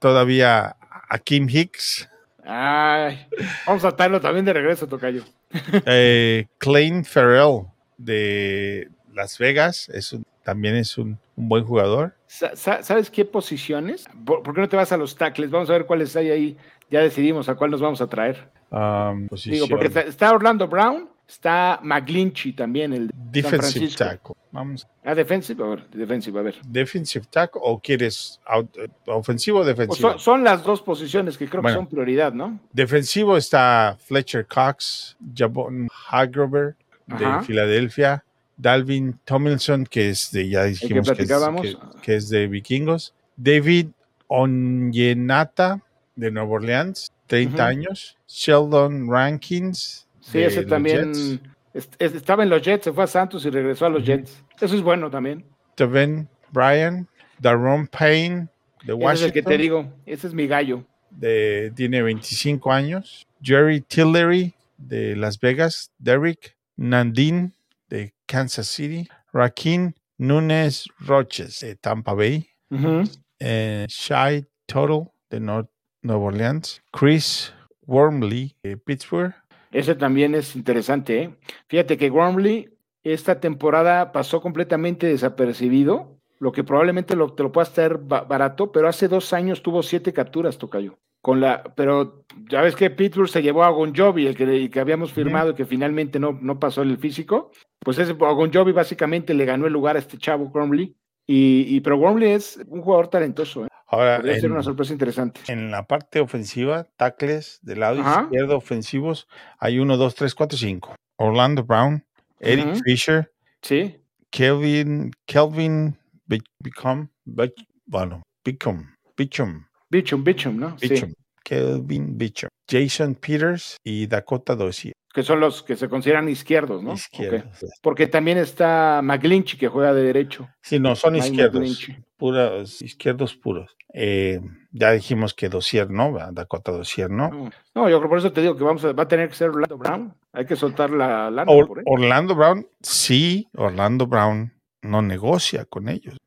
Speaker 4: todavía Akim Hicks,
Speaker 5: Ay, vamos a traerlo también de regreso, Tocayo.
Speaker 4: eh, Klein Farrell de Las Vegas, es un- también es un, un buen jugador.
Speaker 5: Sa- sa- ¿Sabes qué posiciones? ¿Por, por qué no te vas a los tackles? Vamos a ver cuáles hay ahí. Ya decidimos a cuál nos vamos a traer.
Speaker 4: Um,
Speaker 5: Digo, porque está, está Orlando Brown, está McGlinchey también, el de San
Speaker 4: defensive
Speaker 5: Francisco.
Speaker 4: tackle. Vamos,
Speaker 5: Ah, defensive, a ver, defensive, a ver.
Speaker 4: defensive tackle o quieres out- eh, ofensivo o
Speaker 5: O
Speaker 4: defensivo?
Speaker 5: son, son las dos posiciones que creo
Speaker 4: Bueno.
Speaker 5: que son prioridad, ¿no?
Speaker 4: Defensivo está Fletcher Cox, Jabon Hagrover de
Speaker 5: Ajá.
Speaker 4: Filadelfia, Dalvin Tomlinson, que es de, ya dijimos que, es,
Speaker 5: platicábamos.
Speaker 4: que- que es de Vikingos, David Onyenata de Nueva Orleans, 30
Speaker 5: Ujú.
Speaker 4: años, Sheldon Rankins.
Speaker 5: Sí, ese también est- estaba en los Jets, se fue a Santos y regresó a los Jets. Eso es bueno también.
Speaker 4: Teven Bryan, Daron Payne de
Speaker 5: Ese es el que
Speaker 4: Washington,
Speaker 5: te digo, ese es mi gallo.
Speaker 4: de, tiene 25 años, Jerry Tillery de Las Vegas, Derek Nandin de Kansas City, Raquín Núñez Roches de Tampa Bay,
Speaker 5: Ujú.
Speaker 4: eh, Shai Total de North Nueva Orleans, Chris Wormley de Pittsburgh,
Speaker 5: Ese también es interesante, ¿eh? Fíjate que Wormley esta temporada pasó completamente desapercibido, lo que probablemente lo, te lo puedas traer ba- barato, pero hace dos años tuvo siete capturas, Tocayo. Con la, pero ya ves que Pittsburgh se llevó a Gonjovi, el que, el que habíamos firmado y que finalmente no, no pasó el físico. Pues ese Gonjovi básicamente le ganó el lugar a este chavo Wormley. Y, y, pero Wormley es un jugador talentoso, ¿eh?
Speaker 4: Ahora,
Speaker 5: Podría ser
Speaker 4: en,
Speaker 5: una sorpresa interesante.
Speaker 4: en la parte ofensiva, tackles del lado
Speaker 5: Ajá.
Speaker 4: izquierdo ofensivos, hay 1, 2, 3, 4, 5. Orlando Brown, Eric
Speaker 5: Ujú.
Speaker 4: Fisher,
Speaker 5: Sí,
Speaker 4: Kelvin, Kelvin Be- Become, Be- bueno, Become, Bichum,
Speaker 5: Bichum, Bichum, ¿no? Sí.
Speaker 4: Bichum, Kelvin Bichum, Jason Peters y Dakota Dossier.
Speaker 5: Que son los que se consideran izquierdos, ¿no?
Speaker 4: Izquierdos.
Speaker 5: Porque también está McGlinchey que juega de derecho.
Speaker 4: Sí, no, son izquierdos, puros, izquierdos puros. Eh, ya dijimos que Dossier no. Dakota Dossier no.
Speaker 5: No, no, yo creo por eso te digo que vamos a, va a tener que ser Orlando Brown. Hay que soltar la lana
Speaker 4: Or-
Speaker 5: por.
Speaker 4: Orlando Brown, sí, Orlando Brown no negocia con ellos.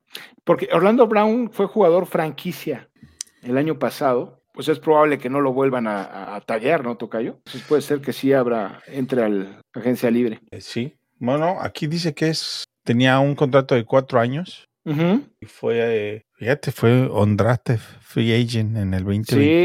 Speaker 5: Porque Orlando Brown fue jugador franquicia el año pasado. Pues es probable que no lo vuelvan a, a, a tallar, ¿no, Tocayo? Entonces puede ser que sí abra, entre a la agencia libre.
Speaker 4: Eh, sí. Bueno, aquí dice que es tenía un contrato de cuatro años y fue, eh, fíjate, fue undrafted free agent en el
Speaker 5: Sí,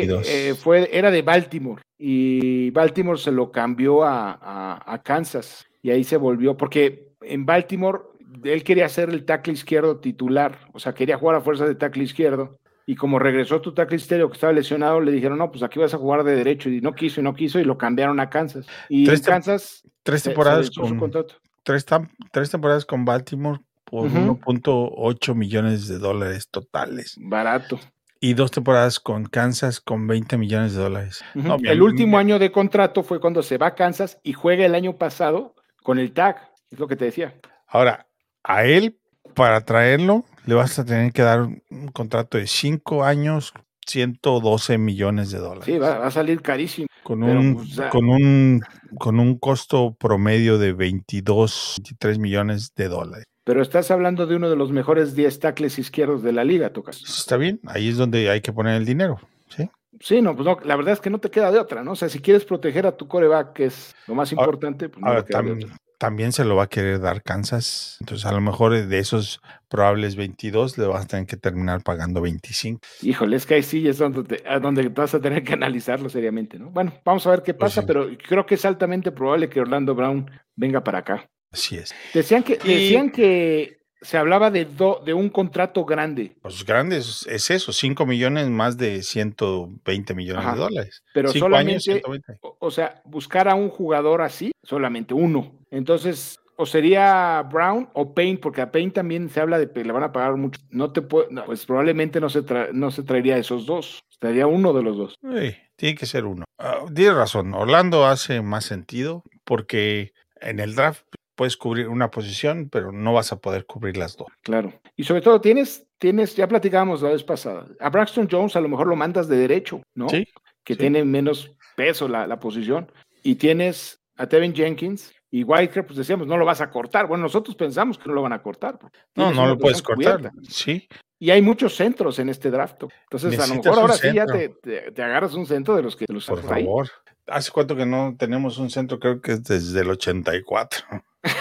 Speaker 4: 2022.
Speaker 5: eh, fue, era de Baltimore y Baltimore se lo cambió a, a- a Kansas y ahí se volvió, porque en Baltimore él quería ser el tackle izquierdo titular, o sea, quería jugar a fuerza de tackle izquierdo y como regresó tu tackle izquierdo que estaba lesionado, le dijeron, no, pues aquí vas a jugar de derecho y no quiso y no quiso y lo cambiaron a Kansas. Y
Speaker 4: Tres
Speaker 5: en Kansas
Speaker 4: tres
Speaker 5: se- se
Speaker 4: temporadas con tres, tres temporadas con Baltimore por
Speaker 5: Ujú.
Speaker 4: 1.8 millones de dólares totales
Speaker 5: Barato.
Speaker 4: y dos temporadas con Kansas con 20 millones de dólares. No,
Speaker 5: el último año de contrato fue cuando se va a Kansas y juega el año pasado con el tag, es lo que te decía.
Speaker 4: Ahora, a él, para traerlo, le vas a tener que dar un contrato de 5 años, 112 millones de dólares.
Speaker 5: Sí, va, va a salir carísimo.
Speaker 4: con, un,
Speaker 5: pues, ah.
Speaker 4: con, un, con un costo promedio de 22, 23 millones de dólares.
Speaker 5: Pero estás hablando de uno de los mejores 10 tackles izquierdos de la liga, Tocas.
Speaker 4: Está bien, ahí es donde hay que poner el dinero. ¿sí?
Speaker 5: Sí, no, pues no, la verdad es que no te queda de otra, ¿no? O sea, si quieres proteger a tu coreback, que es lo más
Speaker 4: Ahora-
Speaker 5: importante, pues no
Speaker 4: Ahora,
Speaker 5: te queda de otra.
Speaker 4: También se lo va a querer dar Kansas. Entonces, a lo mejor de esos probables 22, le vas a tener que terminar pagando 25.
Speaker 5: Híjole, es que ahí sí es donde, te- a donde vas a tener que analizarlo seriamente, ¿no? Bueno, vamos a ver qué
Speaker 4: Pues
Speaker 5: pasa,
Speaker 4: sí.
Speaker 5: pero creo que es altamente probable que Orlando Brown venga para acá.
Speaker 4: Así es.
Speaker 5: Decían que,
Speaker 4: Y-
Speaker 5: decían que se hablaba de, do- de un contrato grande,
Speaker 4: Los grandes es eso, 5 millones más de 120 millones
Speaker 5: Ajá.
Speaker 4: de dólares.
Speaker 5: pero
Speaker 4: Cinco
Speaker 5: solamente,
Speaker 4: años, 120.
Speaker 5: o, o sea, buscar a un jugador así, solamente uno. Entonces, o sería Brown o Payne, porque a Payne también se habla de que le van a pagar mucho. No te puede, no, pues probablemente no se, tra- no se traería esos dos, traería uno de los dos.
Speaker 4: Sí, tiene que ser uno. Ah, tienes razón, Orlando hace más sentido porque en el draft puedes cubrir una posición, pero no vas a poder cubrir las dos.
Speaker 5: Claro. Y sobre todo, tienes, tienes, ya platicábamos la vez pasada, a Braxton Jones a lo mejor lo mandas de derecho, ¿no?
Speaker 4: Sí,
Speaker 5: Que
Speaker 4: sí.
Speaker 5: tiene menos peso la, la posición. Y tienes a Tevin Jenkins y Whitaker, pues decíamos, no lo vas a cortar. Bueno, nosotros pensamos que no lo van a cortar.
Speaker 4: No, no lo puedes cortar.
Speaker 5: cubierta.
Speaker 4: Sí,
Speaker 5: Y hay muchos centros en este draft. Entonces, a lo mejor ahora sí ya te, te- te agarras un centro de los que de los
Speaker 4: por
Speaker 5: haces ahí.
Speaker 4: ¿Hace cuánto que no tenemos un centro? Creo que es desde el 84.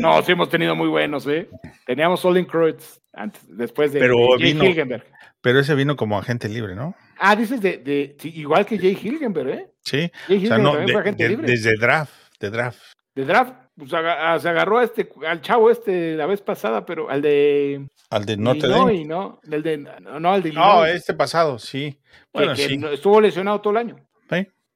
Speaker 5: No, sí hemos tenido muy buenos, ¿eh? Teníamos Olin Kreutz antes, después de,
Speaker 4: Pero
Speaker 5: de Jay Hilgenberg.
Speaker 4: Pero ese vino como agente libre, ¿no?
Speaker 5: Ah, dices de, de sí, igual que Jay Hilgenberg, ¿eh?
Speaker 4: Sí.
Speaker 5: Jay
Speaker 4: O sea,
Speaker 5: Hilgenberg
Speaker 4: no,
Speaker 5: también
Speaker 4: de-
Speaker 5: fue agente libre.
Speaker 4: desde draft, de draft.
Speaker 5: De draft, pues aga- a- se agarró a este, al chavo este la vez pasada, pero al de
Speaker 4: Al de Notre Dame.
Speaker 5: ¿no? Del de, no, no, al de
Speaker 4: No,
Speaker 5: Illinois,
Speaker 4: este pasado, sí. Bueno,
Speaker 5: que
Speaker 4: sí.
Speaker 5: no- estuvo lesionado todo el año.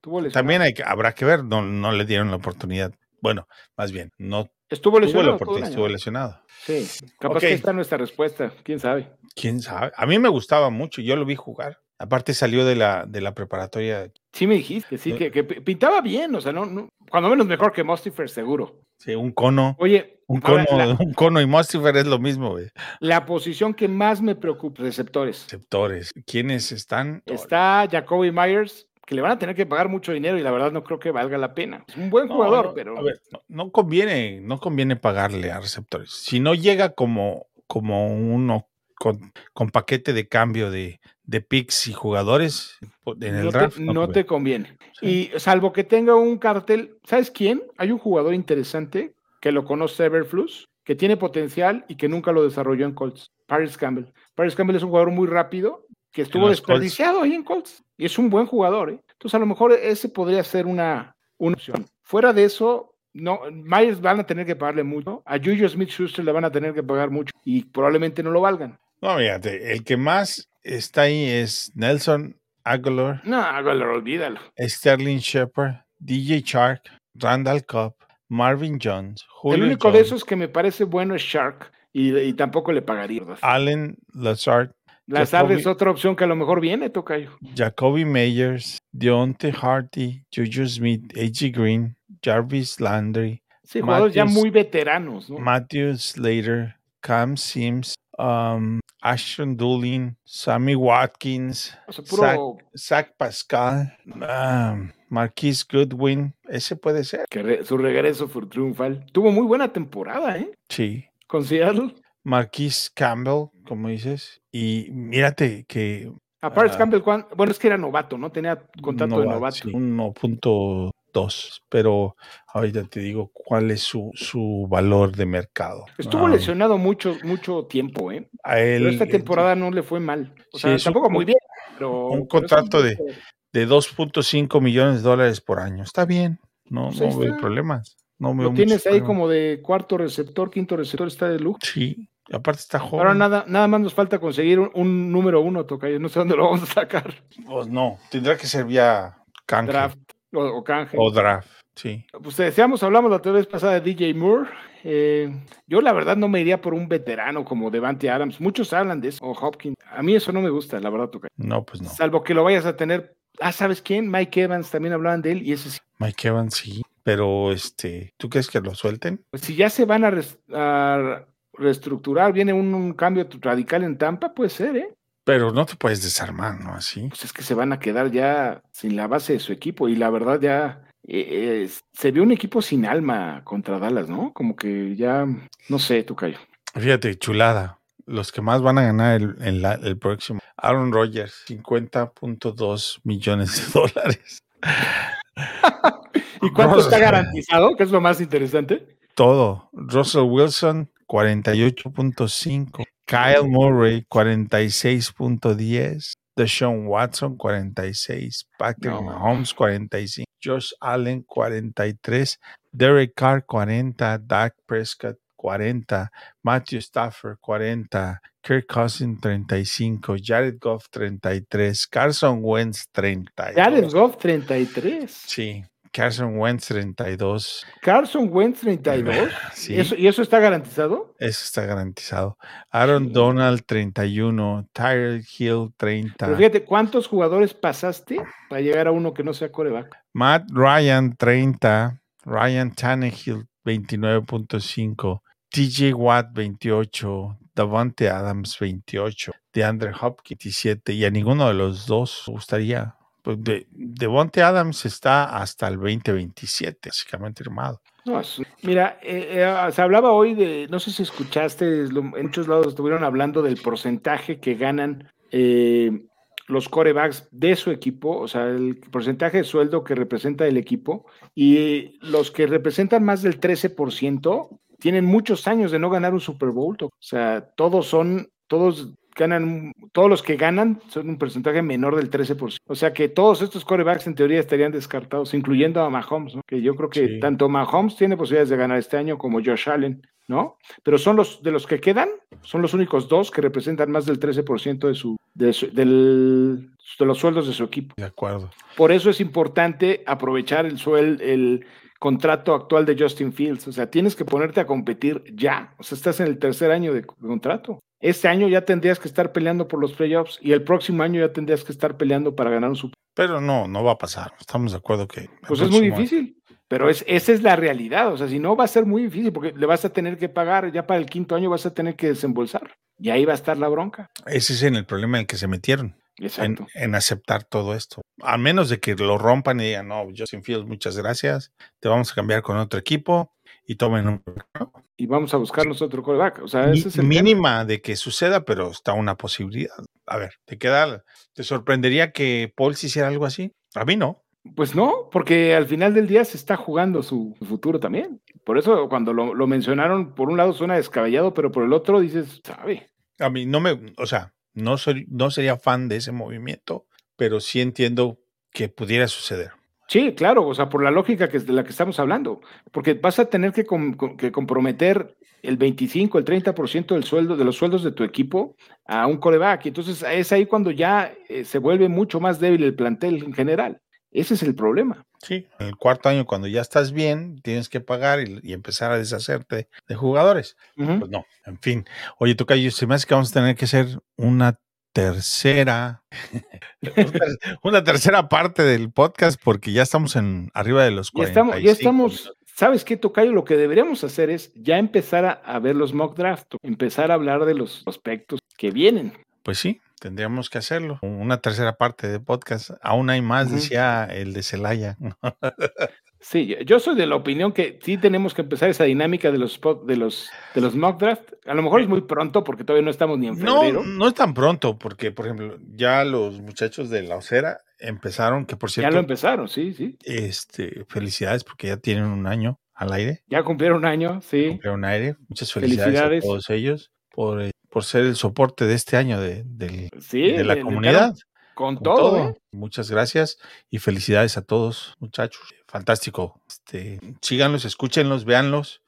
Speaker 4: Sí.
Speaker 5: Estuvo lesionado.
Speaker 4: También hay que, habrá que ver, no, no le dieron la oportunidad. Bueno, más bien, no
Speaker 5: estuvo
Speaker 4: tuvo
Speaker 5: lesionado
Speaker 4: estuvo lesionado.
Speaker 5: Sí, capaz que esta es nuestra respuesta, quién sabe.
Speaker 4: quién sabe. A mí me gustaba mucho, yo lo vi jugar. Aparte salió de la, de la preparatoria,
Speaker 5: Sí me dijiste, sí, que, que pi- pintaba bien, o sea, no, no- cuando menos mejor que Mustifer, seguro.
Speaker 4: sí, un cono,
Speaker 5: Oye,
Speaker 4: un cono,
Speaker 5: la,
Speaker 4: un cono y Mustifer es lo mismo, güey.
Speaker 5: la posición que más me preocupa, receptores.
Speaker 4: Receptores. ¿Quiénes están?
Speaker 5: Está Jacoby Myers, que le van a tener que pagar mucho dinero y la verdad no creo que valga la pena. Es un buen jugador,
Speaker 4: no,
Speaker 5: pero
Speaker 4: a ver, no, no conviene, no conviene pagarle a receptores. Si no llega como, como uno con, con paquete de cambio de, de picks y jugadores en el
Speaker 5: no,
Speaker 4: draft.
Speaker 5: te, no
Speaker 4: conviene.
Speaker 5: te conviene.
Speaker 4: Sí.
Speaker 5: Y salvo que tenga un cartel, ¿sabes quién? Hay un jugador interesante que lo conoce Everflux, que tiene potencial y que nunca lo desarrolló en Colts. Paris Campbell. Paris Campbell es un jugador muy rápido que estuvo
Speaker 4: los Colts.
Speaker 5: desperdiciado ahí en Colts. Y es un buen jugador, ¿eh? Entonces a lo mejor ese podría ser una, una opción. Fuera de eso, no, Myers van a tener que pagarle mucho. A Juju Smith Schuster le van a tener que pagar mucho y probablemente no lo valgan.
Speaker 4: No, fíjate, el que más está ahí es Nelson Aguilar,
Speaker 5: No, hágalo, olvídalo.
Speaker 4: Sterling Shepard, DJ Shark, Randall Cobb, Marvin Jones, Julio
Speaker 5: El único de esos que me parece bueno es Shark y, y tampoco le pagaría. ¿verdad?
Speaker 4: Allen Lazard,
Speaker 5: Lazard es otra opción que a lo mejor viene, Tocayo.
Speaker 4: Jacoby Meyers, Deontay Hardy, Juju Smith, A.G. Green, Jarvis Landry,
Speaker 5: Sí, jugadores ya muy veteranos, ¿no?
Speaker 4: Matthew Slater, Cam Sims, um, Ashton Doolin, Sammy Watkins,
Speaker 5: O sea, puro
Speaker 4: Zach Pascal, um, Marquise Goodwin, ese puede ser.
Speaker 5: que re- su regreso fue triunfal. Tuvo muy buena temporada, ¿eh?
Speaker 4: Sí.
Speaker 5: Con
Speaker 4: Marquise Campbell, como dices. Y mírate que
Speaker 5: A Paris
Speaker 4: Ah.
Speaker 5: Campbell, ¿cuán- bueno, es que era novato, ¿no? Tenía contrato de
Speaker 4: nova-
Speaker 5: novato.
Speaker 4: sí, 1.3 dos, pero ahorita te digo cuál es su, su valor de mercado.
Speaker 5: Estuvo
Speaker 4: Ah,
Speaker 5: lesionado mucho, mucho tiempo, ¿eh?
Speaker 4: a él,
Speaker 5: Pero esta temporada no le fue mal. O
Speaker 4: Sí,
Speaker 5: sea,
Speaker 4: un
Speaker 5: tampoco muy bien. Pero,
Speaker 4: un
Speaker 5: pero
Speaker 4: contrato de-
Speaker 5: buen-
Speaker 4: de 2.5 millones de dólares por año. Está bien, no,
Speaker 5: Pues
Speaker 4: no veo problemas. No veo
Speaker 5: Lo tienes ahí
Speaker 4: problemas.
Speaker 5: como de cuarto receptor, quinto receptor, está de lujo.
Speaker 4: Sí, aparte está joven.
Speaker 5: Ahora nada, nada más nos falta conseguir un, un número uno, Tocayo. No sé dónde lo vamos a sacar.
Speaker 4: Pues no, tendrá que ser vía canje
Speaker 5: Draft o, o canje.
Speaker 4: o draft. Sí,
Speaker 5: Pues te decíamos, hablamos la otra vez pasada de DJ Moore. Eh, yo la verdad no me iría por un veterano como Devante Adams. Muchos hablan de eso, o Hopkins. A mí eso no me gusta, la verdad, Tocayo.
Speaker 4: no, pues no.
Speaker 5: Salvo que lo vayas a tener. Ah, ¿sabes quién? Mike Evans también hablaban de él y ese sí.
Speaker 4: Mike Evans sí, pero este, ¿tú crees que lo suelten?
Speaker 5: Pues si ya se van a, res- a reestructurar, viene un, un cambio radical en Tampa, puede ser, ¿eh?
Speaker 4: Pero no te puedes desarmar, ¿no? Así.
Speaker 5: Pues es que se van a quedar ya sin la base de su equipo y la verdad ya eh, eh, se vio un equipo sin alma contra Dallas, ¿no? Como que ya, no sé, Tocayo.
Speaker 4: Fíjate, chulada. Los que más van a ganar el, el próximo. Aaron Rodgers, 50.2 millones de dólares.
Speaker 5: ¿Y cuánto está garantizado? Que es lo más interesante.
Speaker 4: Todo. Russell Wilson, 48.5. Kyle Murray, 46.10. Deshaun Watson, 46. Patrick
Speaker 5: No.
Speaker 4: Mahomes, 45. Josh Allen, 43. Derek Carr, 40. Dak Prescott, 40. Matthew Stafford, 40. Kirk Cousins, 35. Jared Goff, 33. Carson Wentz, 32.
Speaker 5: Jared Goff, 33.
Speaker 4: Sí, Carson Wentz, 32.
Speaker 5: Carson Wentz, 32.
Speaker 4: Sí.
Speaker 5: ¿Y, eso, ¿Y eso está garantizado?
Speaker 4: Eso está garantizado. Aaron Donald, 31. Tyler Hill, 30.
Speaker 5: Pero fíjate, ¿cuántos jugadores pasaste para llegar a uno que no sea coreback?
Speaker 4: Matt Ryan, 30. Ryan Tannehill, 29.5. TJ Watt, 28. Davante Adams, 28. DeAndre Hopkins, 27. Y a ninguno de los dos gustaría. Pues de, Devonte Adams está hasta el 2027, básicamente
Speaker 5: es- mira, eh, eh, se hablaba hoy de, no sé si escuchaste, en muchos lados estuvieron hablando del porcentaje que ganan eh, los corebacks de su equipo, o sea, el porcentaje de sueldo que representa el equipo, y los que representan más del 13% tienen muchos años de no ganar un Super Bowl. O sea, todos son, todos ganan, todos los que ganan son un porcentaje menor del 13%. O sea que todos estos corebacks en teoría estarían descartados, incluyendo a Mahomes, ¿no? que yo creo que
Speaker 4: Sí.
Speaker 5: tanto Mahomes tiene posibilidades de ganar este año como Josh Allen, ¿no? Pero son los de los que quedan, son los únicos dos que representan más del 13% de su, de su- del- de los sueldos de su equipo.
Speaker 4: De acuerdo.
Speaker 5: Por eso es importante aprovechar el suel, el contrato actual de Justin Fields. O sea, tienes que ponerte a competir ya. O sea, estás en el tercer año de contrato. Este año ya tendrías que estar peleando por los playoffs y el próximo año ya tendrías que estar peleando para ganar un Super
Speaker 4: Pero no, no va a pasar. Estamos de acuerdo que.
Speaker 5: Pues es muy difícil. Pero es, esa es la realidad. O sea, si no, va a ser muy difícil porque le vas a tener que pagar, ya para el quinto año vas a tener que desembolsar. Y ahí va a estar la bronca.
Speaker 4: Ese es en el problema en el que se metieron. En,
Speaker 5: Exacto.
Speaker 4: en aceptar todo esto. A menos de que lo rompan y digan, no, Justin Fields, muchas gracias. Te vamos a cambiar con otro equipo y tomen un.
Speaker 5: Y vamos a buscarnos otro coreback. O sea, ese es el tema.
Speaker 4: mínima de que suceda, pero está una posibilidad. A ver, ¿te queda? ¿Te sorprendería que Paul se hiciera algo así? A mí no.
Speaker 5: Pues no, porque al final del día se está jugando su futuro también. Por eso cuando lo, lo mencionaron, por un lado suena descabellado, pero por el otro dices, sabe.
Speaker 4: A mí no me, o sea, no soy, no sería fan de ese movimiento, pero sí entiendo que pudiera suceder.
Speaker 5: Sí, claro, o sea, por la lógica que es de la que estamos hablando, porque vas a tener que, com- com- que comprometer el 25, el 30% del sueldo, de los sueldos de tu equipo a un coreback. Y entonces es ahí cuando ya eh, se vuelve mucho más débil el plantel en general. Ese es el problema.
Speaker 4: Sí, en el cuarto año, cuando ya estás bien, tienes que pagar y, y empezar a deshacerte de jugadores. Pues no, en fin. Oye, Tocayo, se me hace que vamos a tener que hacer una tercera, una ter- una tercera parte del podcast porque ya estamos en arriba de los
Speaker 5: Ya
Speaker 4: 45
Speaker 5: estamos, ya estamos. ¿sabes qué, Tocayo? Lo que deberíamos hacer es ya empezar a, a ver los mock draft, empezar a hablar de los prospectos que vienen.
Speaker 4: Pues sí, tendríamos que hacerlo. Una tercera parte de podcast. Aún hay más, decía el de Celaya.
Speaker 5: Sí, yo soy de la opinión que sí tenemos que empezar esa dinámica de los de los de los mock draft. A lo mejor es muy pronto porque todavía no estamos ni en
Speaker 4: No,
Speaker 5: febrero.
Speaker 4: no es tan pronto, porque, por ejemplo, ya los muchachos de la Osera empezaron, que por
Speaker 5: ya
Speaker 4: cierto,
Speaker 5: lo empezaron, sí, sí.
Speaker 4: este, felicidades porque ya tienen un año al aire,
Speaker 5: Ya cumplieron un año, sí.
Speaker 4: cumplieron un aire. Muchas felicidades,
Speaker 5: Felicidades.
Speaker 4: a todos ellos por, eh, por ser el soporte de este año de, del-
Speaker 5: Sí,
Speaker 4: de la comunidad.
Speaker 5: Con
Speaker 4: con
Speaker 5: todo, ¿eh?
Speaker 4: Muchas gracias y felicidades a todos, muchachos. Fantástico. Este, síganlos, escúchenlos, véanlos.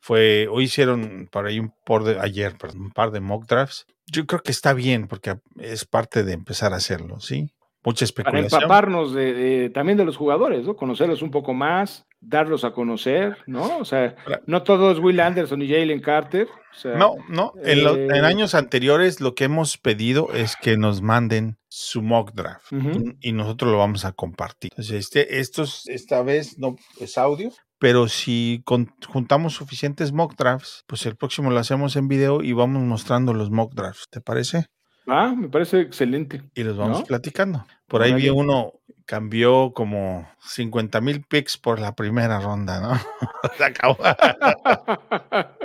Speaker 4: Fue, hoy hicieron por ahí un par de, ayer, perdón, un par de mock drafts. Yo creo que está bien porque es parte de empezar a hacerlo, ¿sí? Mucha
Speaker 5: Para
Speaker 4: especulación.
Speaker 5: empaparnos de, de- también de los jugadores, ¿no? Conocerlos un poco más, darlos a conocer, ¿no? O sea, no todo es Will Anderson y Jalen Carter. O sea,
Speaker 4: No, no. En, lo- en
Speaker 5: Eh,
Speaker 4: años anteriores lo que hemos pedido es que nos manden su mock draft y, y nosotros lo vamos a compartir. Entonces, este, estos, esta vez no es audio, pero si con- juntamos suficientes mock drafts, pues el próximo lo hacemos en video y vamos mostrando los mock drafts, ¿te parece?
Speaker 5: Ah, me parece excelente.
Speaker 4: Y los vamos
Speaker 5: ¿No?
Speaker 4: platicando. Por ahí vi uno, cambió como 50 mil picks por la primera ronda, ¿no? Se acabó.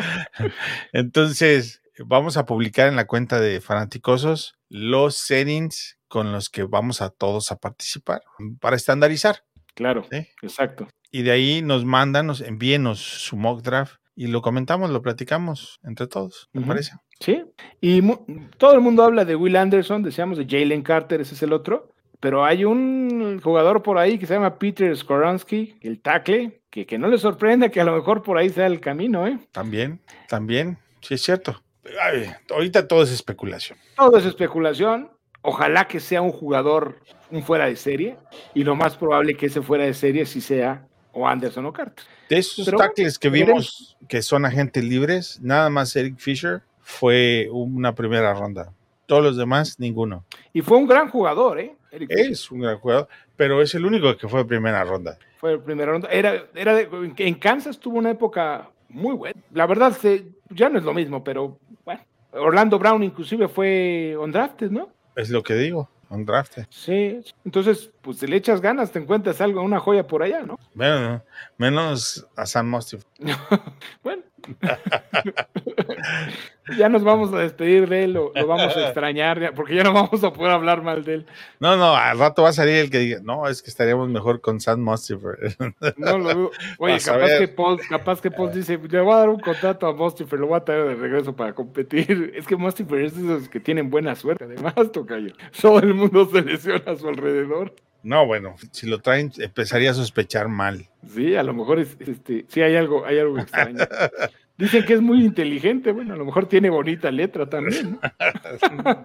Speaker 4: Entonces, vamos a publicar en la cuenta de Fanaticosos los settings con los que vamos a todos a participar para estandarizar.
Speaker 5: claro,
Speaker 4: ¿sí?
Speaker 5: exacto.
Speaker 4: Y de ahí nos mandan, nos envíenos su mock draft y lo comentamos, lo platicamos entre todos, ¿me
Speaker 5: Ujú.
Speaker 4: parece?
Speaker 5: Sí, y todo el mundo habla de Will Anderson, decíamos de Jalen Carter, ese es el otro, pero hay un jugador por ahí que se llama Peter Skoronsky, el tackle, que, que no le sorprenda que a lo mejor por ahí sea el camino, ¿eh?
Speaker 4: También, también, sí es cierto. Ay, ahorita todo es especulación.
Speaker 5: Todo es especulación, ojalá que sea un jugador, un fuera de serie, y lo más probable que ese fuera de serie sí sea o Anderson o Carter.
Speaker 4: De esos
Speaker 5: Pero
Speaker 4: tackles que vimos que son agentes libres, nada más Eric Fisher fue una primera ronda. Todos los demás, ninguno.
Speaker 5: Y fue un gran jugador, ¿eh? Eric.
Speaker 4: Es un gran jugador, pero es el único que fue primera ronda.
Speaker 5: Fue el primera ronda. Era, era de- en Kansas tuvo una época muy buena. La verdad, se- ya no es lo mismo, pero bueno. Orlando Brown inclusive fue undrafted, ¿no?
Speaker 4: Es lo que digo, un draft.
Speaker 5: Sí. Entonces, pues si le echas ganas, te encuentras algo, una joya por allá, ¿no?
Speaker 4: Menos, menos a Sam Mostif.
Speaker 5: Bueno. ya nos vamos a despedir de él, lo, lo vamos a extrañar, porque ya no vamos a poder hablar mal de él.
Speaker 4: No, no, al rato va a salir el que diga, no, es que estaríamos mejor con Sam Mostif.
Speaker 5: No lo. Oye,
Speaker 4: Vas
Speaker 5: capaz que, Paul, capaz que Paul dice, le voy a dar un contrato a Mostifer, lo voy a traer de regreso para competir. Es que Mostifer es de esos que tienen buena suerte, además, Tocayo. Todo el mundo se lesiona a su alrededor.
Speaker 4: No, bueno, si lo traen, empezaría a sospechar mal.
Speaker 5: Sí, a lo mejor es, este, sí hay algo, hay algo extraño. Dicen que es muy inteligente, bueno, a lo mejor tiene bonita letra también. ¿no?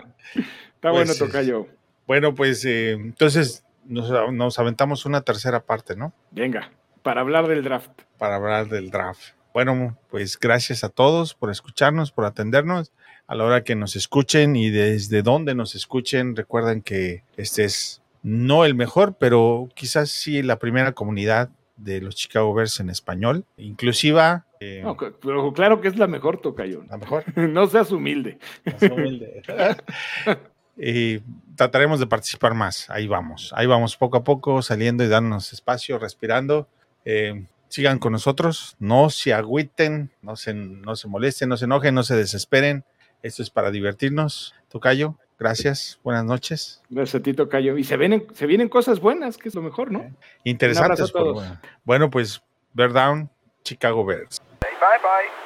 Speaker 5: Está bueno,
Speaker 4: Pues,
Speaker 5: Tocayo.
Speaker 4: Bueno, pues eh, entonces nos, nos aventamos una tercera parte, ¿no?
Speaker 5: Venga, para hablar del draft.
Speaker 4: para hablar del draft. Bueno, pues gracias a todos por escucharnos, por atendernos. A la hora que nos escuchen y desde donde nos escuchen, recuerden que este es no el mejor, pero quizás sí la primera comunidad de los Chicago Bears en español, inclusiva. eh,
Speaker 5: No, pero claro que es la mejor, Tocayo.
Speaker 4: la mejor.
Speaker 5: No seas humilde.
Speaker 4: humilde. y trataremos de participar más. Ahí vamos. Ahí vamos poco a poco saliendo y dándonos espacio, respirando. Eh, sigan con nosotros. No se agüiten, no se, no se molesten, no se enojen, no se desesperen. Esto es para divertirnos. Tocayo, gracias. Buenas noches.
Speaker 5: Gracias a ti, Tocayo. Y se vienen, se vienen cosas buenas, que es lo mejor, ¿no?
Speaker 4: Interesantes. bueno. Bueno, pues, Bear Down, Chicago Bears.
Speaker 3: Bye bye.